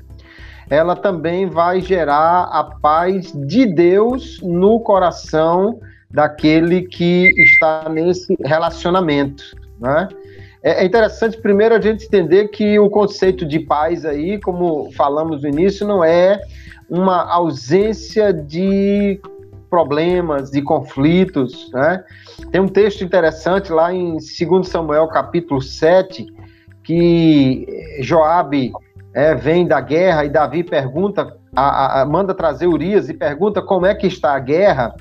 ela também vai gerar a paz de Deus no coração daquele que está nesse relacionamento, né? É, é interessante primeiro a gente entender que o conceito de paz aí, como falamos no início, não é uma ausência de problemas, de conflitos, né? Tem um texto interessante lá em 2 Samuel capítulo 7, que Joabe é, vem da guerra e Davi pergunta, a, a, manda trazer Urias e pergunta como é que está a guerra.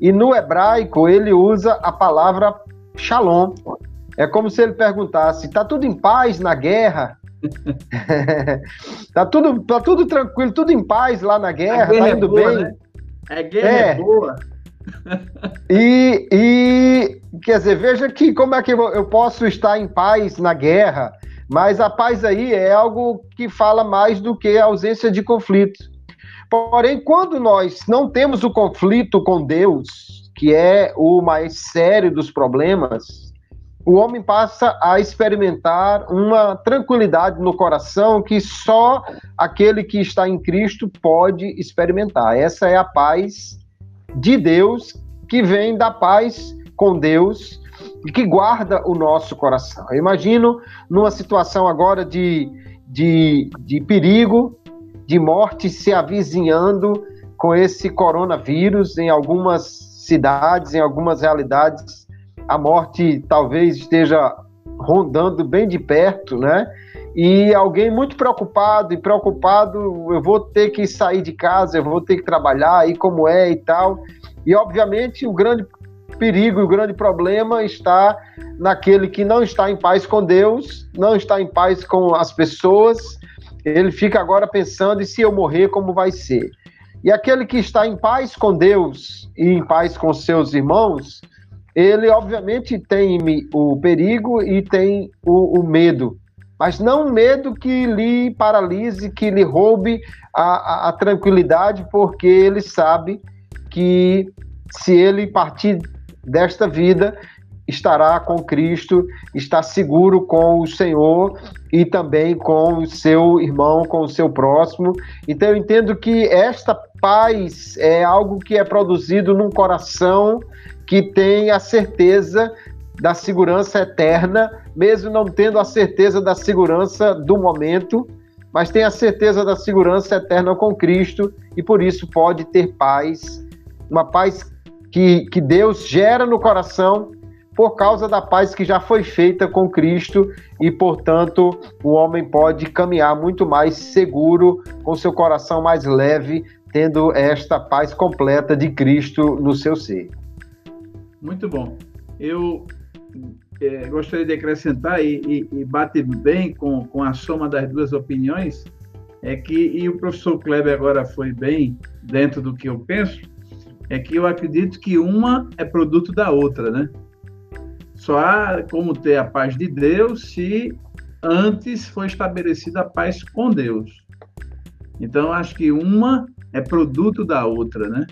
E no hebraico ele usa a palavra shalom. É como se ele perguntasse: está tudo em paz na guerra? (laughs) (laughs) tá tudo, tá tudo tranquilo, tudo em paz lá na guerra, guerra tá é indo é boa, bem. Né?
A guerra é, é boa. (laughs)
e, e quer dizer, veja que como é que eu posso estar em paz na guerra mas a paz aí é algo que fala mais do que a ausência de conflito. Porém, quando nós não temos o conflito com Deus, que é o mais sério dos problemas, o homem passa a experimentar uma tranquilidade no coração que só aquele que está em Cristo pode experimentar. Essa é a paz de Deus que vem da paz com Deus e que guarda o nosso coração. Eu imagino numa situação agora de, de, de perigo, de morte se avizinhando com esse coronavírus em algumas cidades, em algumas realidades, a morte talvez esteja rondando bem de perto, né? E alguém muito preocupado e preocupado, eu vou ter que sair de casa, eu vou ter que trabalhar, e como é e tal. E obviamente o grande perigo, o grande problema está naquele que não está em paz com Deus, não está em paz com as pessoas. Ele fica agora pensando: e se eu morrer, como vai ser? E aquele que está em paz com Deus e em paz com seus irmãos, ele obviamente tem o perigo e tem o, o medo, mas não medo que lhe paralise, que lhe roube a, a, a tranquilidade, porque ele sabe que se ele partir desta vida, estará com Cristo, está seguro com o Senhor e também com o seu irmão, com o seu próximo. Então eu entendo que esta paz é algo que é produzido num coração que tem a certeza da segurança eterna, mesmo não tendo a certeza da segurança do momento, mas tem a certeza da segurança eterna com Cristo e por isso pode ter paz, uma paz que, que Deus gera no coração por causa da paz que já foi feita com Cristo e, portanto, o homem pode caminhar muito mais seguro, com seu coração mais leve, tendo esta paz completa de Cristo no seu ser.
Muito bom. Eu é, gostaria de acrescentar e, e, e, bate bem com, com a soma das duas opiniões, é que, e o professor Kleber agora foi bem dentro do que eu penso, é que eu acredito que uma é produto da outra, né? Só há como ter a paz de Deus se antes foi estabelecida a paz com Deus. Então, acho que uma é produto da outra, né?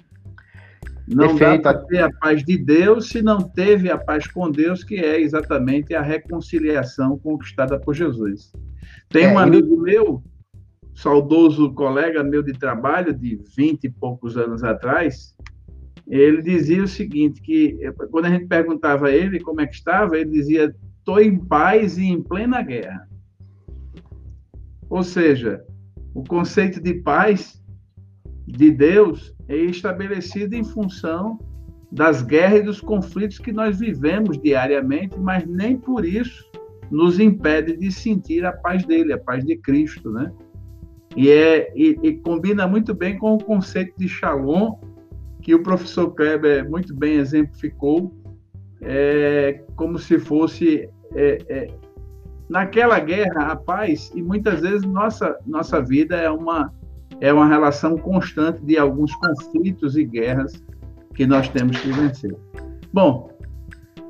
Não Perfeito. dá para ter a paz de Deus se não teve a paz com Deus, que é exatamente a reconciliação conquistada por Jesus. Tem é, um amigo meu, saudoso colega meu de trabalho, de 20 e poucos anos atrás, ele dizia o seguinte, que quando a gente perguntava a ele como é que estava, ele dizia, estou em paz e em plena guerra. Ou seja, o conceito de paz de Deus é estabelecido em função das guerras e dos conflitos que nós vivemos diariamente, mas nem por isso nos impede de sentir a paz dele, a paz de Cristo, né? E, é, e, e combina muito bem com o conceito de Shalom que o professor Kleber muito bem exemplificou, é, como se fosse é, é, naquela guerra a paz e muitas vezes nossa nossa vida é uma é uma relação constante de alguns conflitos e guerras que nós temos que vencer. Bom,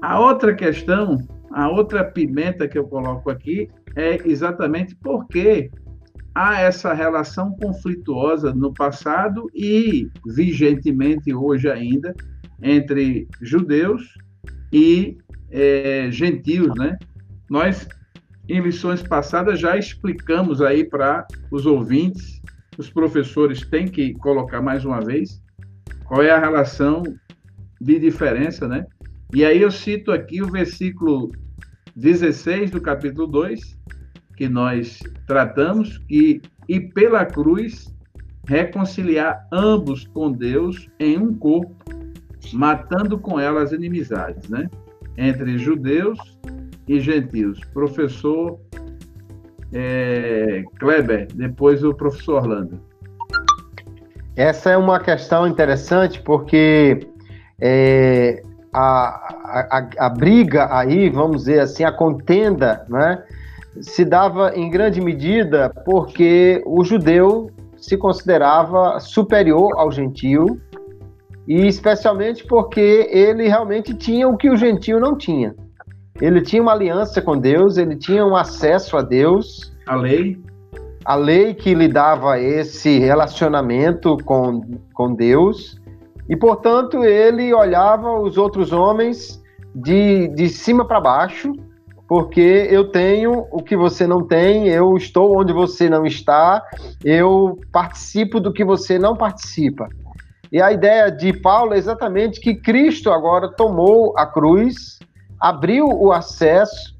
a outra questão, a outra pimenta que eu coloco aqui é exatamente por que há essa relação conflituosa no passado e vigentemente hoje ainda entre judeus e é, gentios, né? Nós em lições passadas já explicamos aí para os ouvintes, os professores têm que colocar mais uma vez qual é a relação de diferença, né? E aí eu cito aqui o versículo 16 do capítulo 2, que nós tratamos, e, e pela cruz reconciliar ambos com Deus em um corpo, matando com ela as inimizades, né? Entre judeus e gentios. Professor é, Kleber, depois o professor Orlando.
Essa é uma questão interessante porque é, a, a, a, briga aí, vamos dizer assim, a contenda, né, se dava em grande medida porque o judeu se considerava superior ao gentio e especialmente porque ele realmente tinha o que o gentio não tinha. Ele tinha uma aliança com Deus, ele tinha um acesso a Deus.
A lei.
A lei que lhe dava esse relacionamento com, com Deus. E, portanto, ele olhava os outros homens de, de cima para baixo, porque eu tenho o que você não tem, eu estou onde você não está, eu participo do que você não participa. E a ideia de Paulo é exatamente que Cristo agora tomou a cruz, abriu o acesso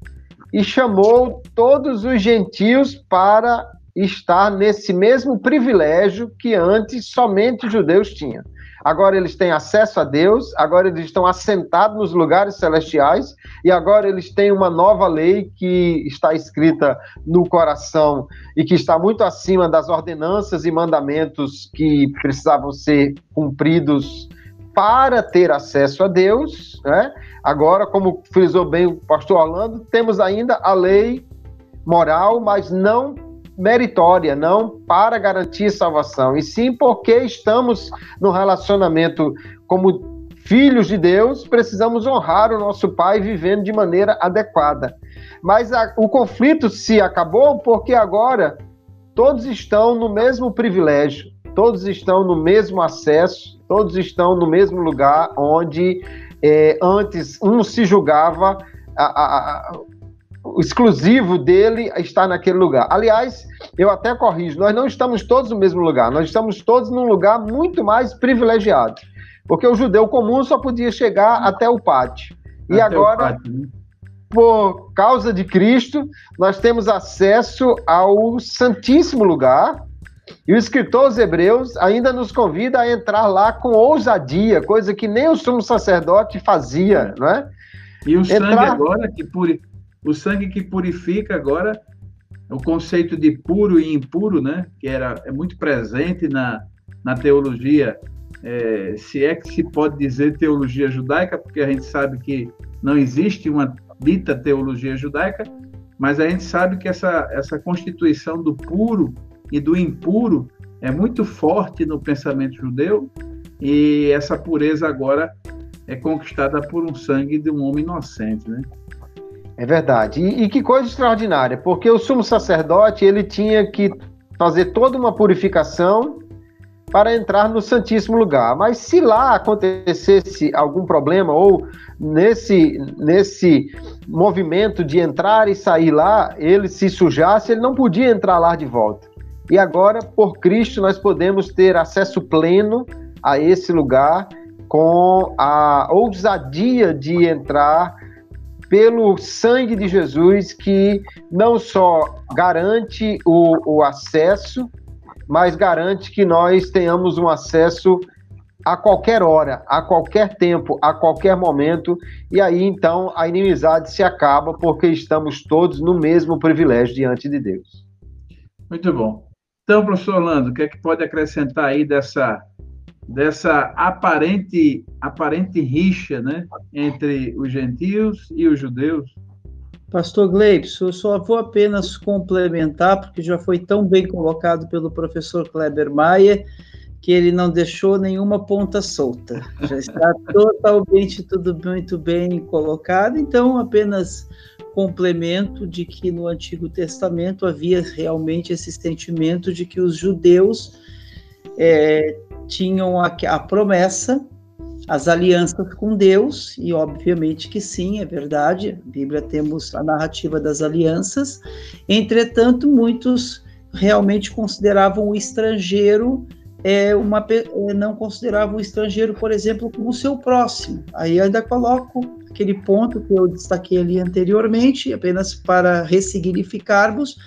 e chamou todos os gentios para estar nesse mesmo privilégio que antes somente os judeus tinham. Agora eles têm acesso a Deus, agora eles estão assentados nos lugares celestiais e agora eles têm uma nova lei que está escrita no coração e que está muito acima das ordenanças e mandamentos que precisavam ser cumpridos para ter acesso a Deus, né? Agora, como frisou bem o pastor Orlando, temos ainda a lei moral, mas não meritória, não para garantir salvação, e sim porque estamos no relacionamento como filhos de Deus, precisamos honrar o nosso Pai vivendo de maneira adequada. Mas a, o conflito se acabou porque agora todos estão no mesmo privilégio, todos estão no mesmo acesso, todos estão no mesmo lugar onde é, antes um se julgava a, a, exclusivo dele está naquele lugar. Aliás, eu até corrijo, nós não estamos todos no mesmo lugar, nós estamos todos num lugar muito mais privilegiado. Porque o judeu comum só podia chegar até o pátio. E até agora, pátio, né? por causa de Cristo, nós temos acesso ao Santíssimo Lugar. E o escritor aos Hebreus ainda nos convida a entrar lá com ousadia, coisa que nem o sumo sacerdote fazia, não é?
E o entrar... sangue agora que puri o sangue que purifica agora, o conceito de puro e impuro, né, que era é muito presente na, na teologia, é, se é que se pode dizer teologia judaica, porque a gente sabe que não existe uma dita teologia judaica, mas a gente sabe que essa, essa constituição do puro e do impuro é muito forte no pensamento judeu, e essa pureza agora é conquistada por um sangue de um homem inocente, né?
É verdade. E, e, que coisa extraordinária, porque o sumo sacerdote ele tinha que fazer toda uma purificação para entrar no Santíssimo Lugar. Mas se lá acontecesse algum problema ou nesse nesse movimento de entrar e sair lá, ele se sujasse, ele não podia entrar lá de volta. E agora, por Cristo, nós podemos ter acesso pleno a esse lugar com a ousadia de entrar pelo sangue de Jesus que não só garante o, o acesso, mas garante que nós tenhamos um acesso a qualquer hora, a qualquer tempo, a qualquer momento, e aí então a inimizade se acaba porque estamos todos no mesmo privilégio diante de Deus.
Muito bom. Então, professor Orlando, o que é que pode acrescentar aí dessa dessa aparente aparente rixa, né, entre os gentios e os judeus?
Pastor Gleibson, eu só vou apenas complementar, porque já foi tão bem colocado pelo professor Kleber Maia, que ele não deixou nenhuma ponta solta. Já está (laughs) totalmente tudo muito bem colocado, então apenas complemento de que no Antigo Testamento havia realmente esse sentimento de que os judeus é, tinham a, a promessa, as alianças com Deus, e obviamente que sim, é verdade, a Bíblia temos a narrativa das alianças, entretanto, muitos realmente consideravam o estrangeiro é uma é, não consideravam o estrangeiro, por exemplo, como seu próximo. Aí ainda coloco aquele ponto que eu destaquei ali anteriormente, apenas para ressignificarmos,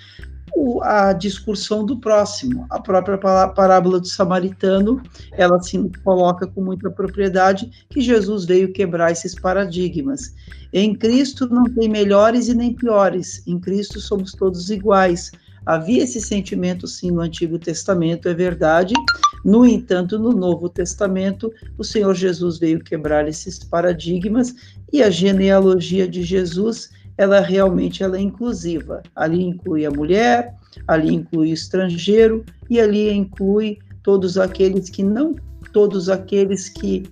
a discursão do próximo. A própria parábola do samaritano, ela se coloca com muita propriedade que Jesus veio quebrar esses paradigmas. Em Cristo não tem melhores e nem piores. Em Cristo somos todos iguais. Havia esse sentimento, sim, no Antigo Testamento, é verdade. No entanto, no Novo Testamento, o Senhor Jesus veio quebrar esses paradigmas e a genealogia de Jesus ela realmente ela é inclusiva. Ali inclui a mulher, ali inclui o estrangeiro e ali inclui todos aqueles que não todos aqueles que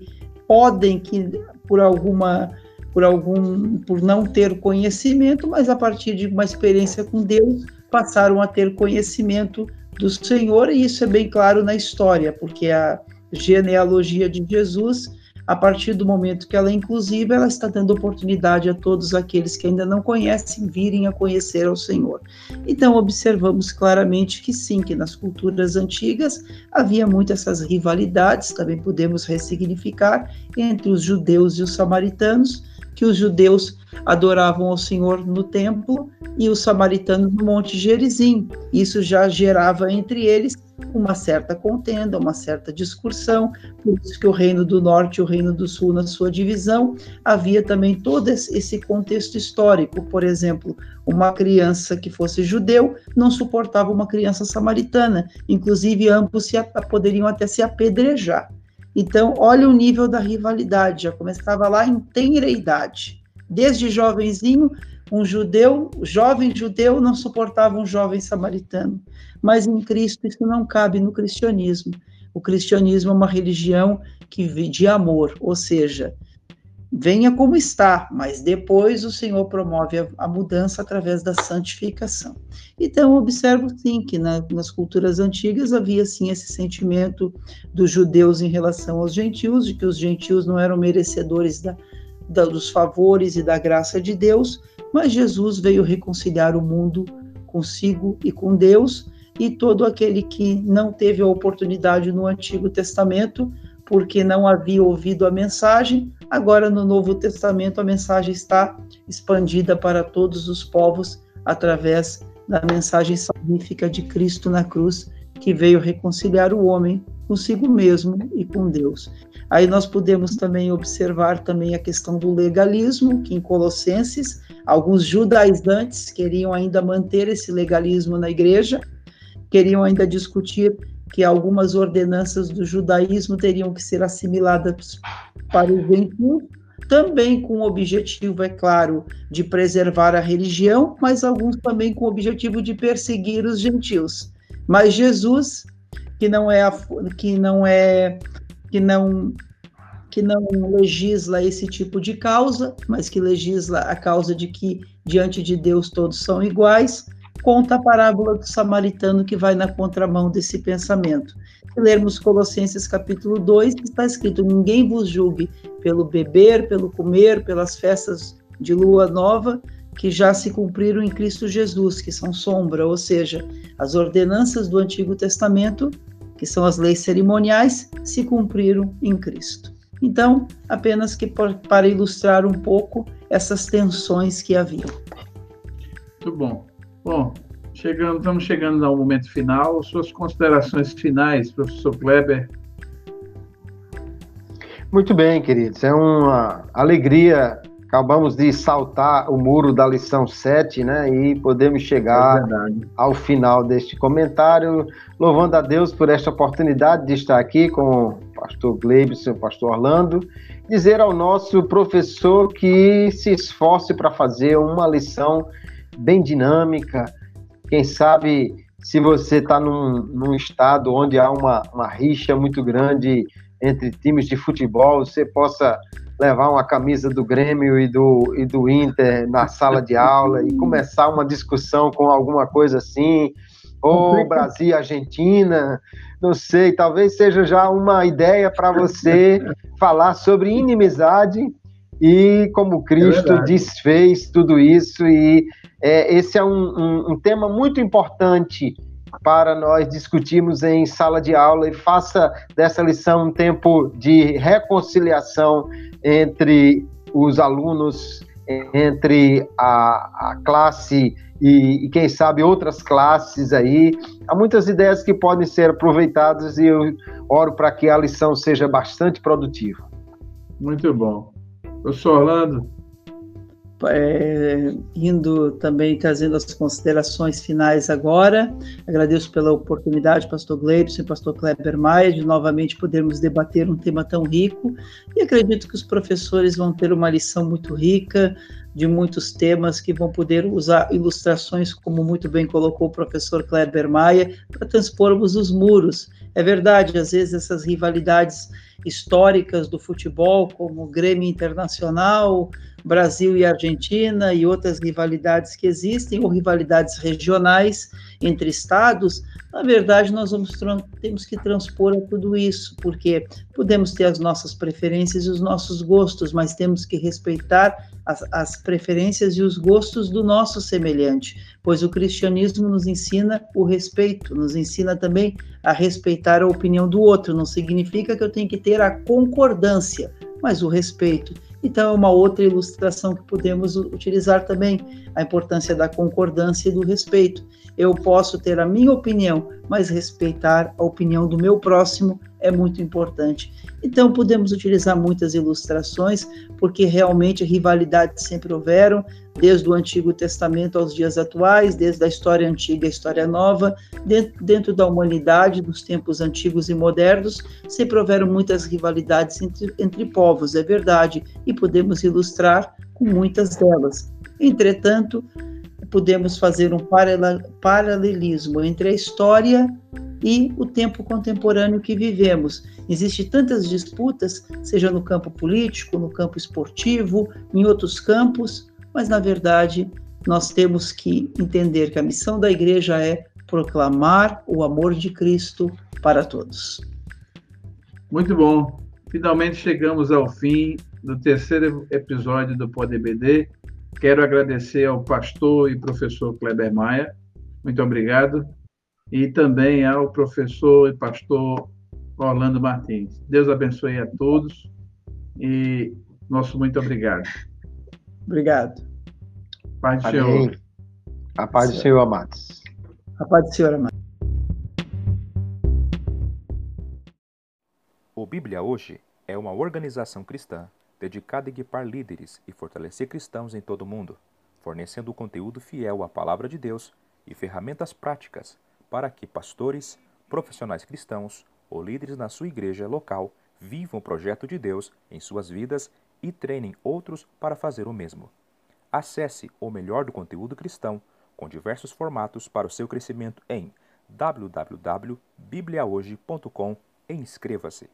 podem que por alguma por algum por não ter conhecimento, mas a partir de uma experiência com Deus passaram a ter conhecimento do Senhor e isso é bem claro na história, porque a genealogia de Jesus a partir do momento que ela é inclusiva, ela está dando oportunidade a todos aqueles que ainda não conhecem virem a conhecer ao Senhor. Então, observamos claramente que sim, que nas culturas antigas havia muito essas rivalidades, também podemos ressignificar, entre os judeus e os samaritanos, que os judeus adoravam ao Senhor no templo e os samaritanos no Monte Gerizim. Isso já gerava entre eles uma certa contenda, uma certa discussão, por isso que o Reino do Norte e o Reino do Sul, na sua divisão, havia também todo esse contexto histórico. Por exemplo, uma criança que fosse judeu não suportava uma criança samaritana, inclusive ambos se, poderiam até se apedrejar. Então, olha o nível da rivalidade, já começava lá em tenra idade. Desde jovenzinho, um judeu, jovem judeu não suportava um jovem samaritano. Mas em Cristo isso não cabe no cristianismo. O cristianismo é uma religião que de amor, ou seja, venha como está, mas depois o Senhor promove a, a mudança através da santificação. Então, observo sim que na, nas culturas antigas havia sim esse sentimento dos judeus em relação aos gentios, de que os gentios não eram merecedores da, da, dos favores e da graça de Deus, mas Jesus veio reconciliar o mundo consigo e com Deus, e todo aquele que não teve a oportunidade no Antigo Testamento porque não havia ouvido a mensagem. Agora, no Novo Testamento, a mensagem está expandida para todos os povos através da mensagem salvífica de Cristo na cruz, que veio reconciliar o homem consigo mesmo e com Deus. Aí nós podemos também observar também a questão do legalismo, que em Colossenses, alguns judaizantes queriam ainda manter esse legalismo na igreja, queriam ainda discutir que algumas ordenanças do judaísmo teriam que ser assimiladas para o gentios, também com o objetivo, é claro, de preservar a religião, mas alguns também com o objetivo de perseguir os gentios. Mas Jesus, que não é a, que não é que não que não legisla esse tipo de causa, mas que legisla a causa de que diante de Deus todos são iguais, conta a parábola do samaritano que vai na contramão desse pensamento. Se lermos Colossenses capítulo 2, está escrito: Ninguém vos julgue pelo beber, pelo comer, pelas festas de lua nova, que já se cumpriram em Cristo Jesus, que são sombra, ou seja, as ordenanças do Antigo Testamento, que são as leis cerimoniais, se cumpriram em Cristo. Então, apenas que para ilustrar um pouco essas tensões que haviam.
Muito bom. Bom, chegando, estamos chegando ao momento final. Suas considerações finais, professor Kleber.
Muito bem, queridos. É uma alegria. Acabamos de saltar o muro da lição 7, né? E podemos chegar é ao final deste comentário, louvando a Deus por esta oportunidade de estar aqui com o pastor Gleibson e o pastor Orlando. Dizer ao nosso professor que se esforce para fazer uma lição bem dinâmica. Quem sabe, se você está num, num, estado onde há uma, uma rixa muito grande entre times de futebol, você possa levar uma camisa do Grêmio e do, e do Inter na sala de aula e começar uma discussão com alguma coisa assim, ou Brasil e Argentina, não sei, talvez seja já uma ideia para você falar sobre inimizade e como Cristo é desfez tudo isso e é, esse é um, um, um, tema muito importante para nós discutirmos em sala de aula e faça dessa lição um tempo de reconciliação entre os alunos, entre a, a classe e, e, quem sabe outras classes aí. Há muitas ideias que podem ser aproveitadas e eu oro para que a lição seja bastante produtiva.
Muito bom. Professor Orlando,
é, indo também trazendo as considerações finais agora. Agradeço pela oportunidade, pastor Gleibson e pastor Kleber Maia, de novamente podermos debater um tema tão rico. E acredito que os professores vão ter uma lição muito rica de muitos temas que vão poder usar ilustrações, como muito bem colocou o professor Kleber Maia, para transpormos os muros. É verdade, às vezes essas rivalidades históricas do futebol, como Grêmio Internacional, Brasil e Argentina e outras rivalidades que existem, ou rivalidades regionais entre estados, na verdade, nós vamos, temos que transpor a tudo isso, porque podemos ter as nossas preferências e os nossos gostos, mas temos que respeitar as, as preferências e os gostos do nosso semelhante, pois o cristianismo nos ensina o respeito, nos ensina também a respeitar a opinião do outro. Não significa que eu tenho que ter a concordância, mas o respeito. Então, é uma outra ilustração que podemos utilizar também, a importância da concordância e do respeito. Eu posso ter a minha opinião, mas respeitar a opinião do meu próximo é muito importante. Então, podemos utilizar muitas ilustrações, porque realmente rivalidades sempre houveram, desde o Antigo Testamento aos dias atuais, desde a história antiga à história nova, dentro, dentro da humanidade, dos tempos antigos e modernos, sempre houveram muitas rivalidades entre, entre povos, é verdade, e podemos ilustrar com muitas delas. Entretanto, podemos fazer um paralelismo entre a história e o tempo contemporâneo que vivemos. Existem tantas disputas, seja no campo político, no campo esportivo, em outros campos, mas na verdade nós temos que entender que a missão da igreja é proclamar o amor de Cristo para todos.
Muito bom. Finalmente chegamos ao fim do terceiro episódio do PodBD. Quero agradecer ao pastor e professor Kleber Maia. Muito obrigado e também ao professor e pastor Orlando Martins. Deus abençoe a todos e nosso muito obrigado.
Obrigado.
Paz do Senhor. A paz do Senhor, amados.
A paz do Senhor, amados.
O Bíblia Hoje é uma organização cristã dedicada a equipar líderes e fortalecer cristãos em todo o mundo, fornecendo conteúdo fiel à palavra de Deus e ferramentas práticas para que pastores, profissionais cristãos ou líderes na sua igreja local vivam o projeto de Deus em suas vidas e treinem outros para fazer o mesmo. Acesse o melhor do conteúdo cristão com diversos formatos para o seu crescimento em www.bibliahoje.com e inscreva-se.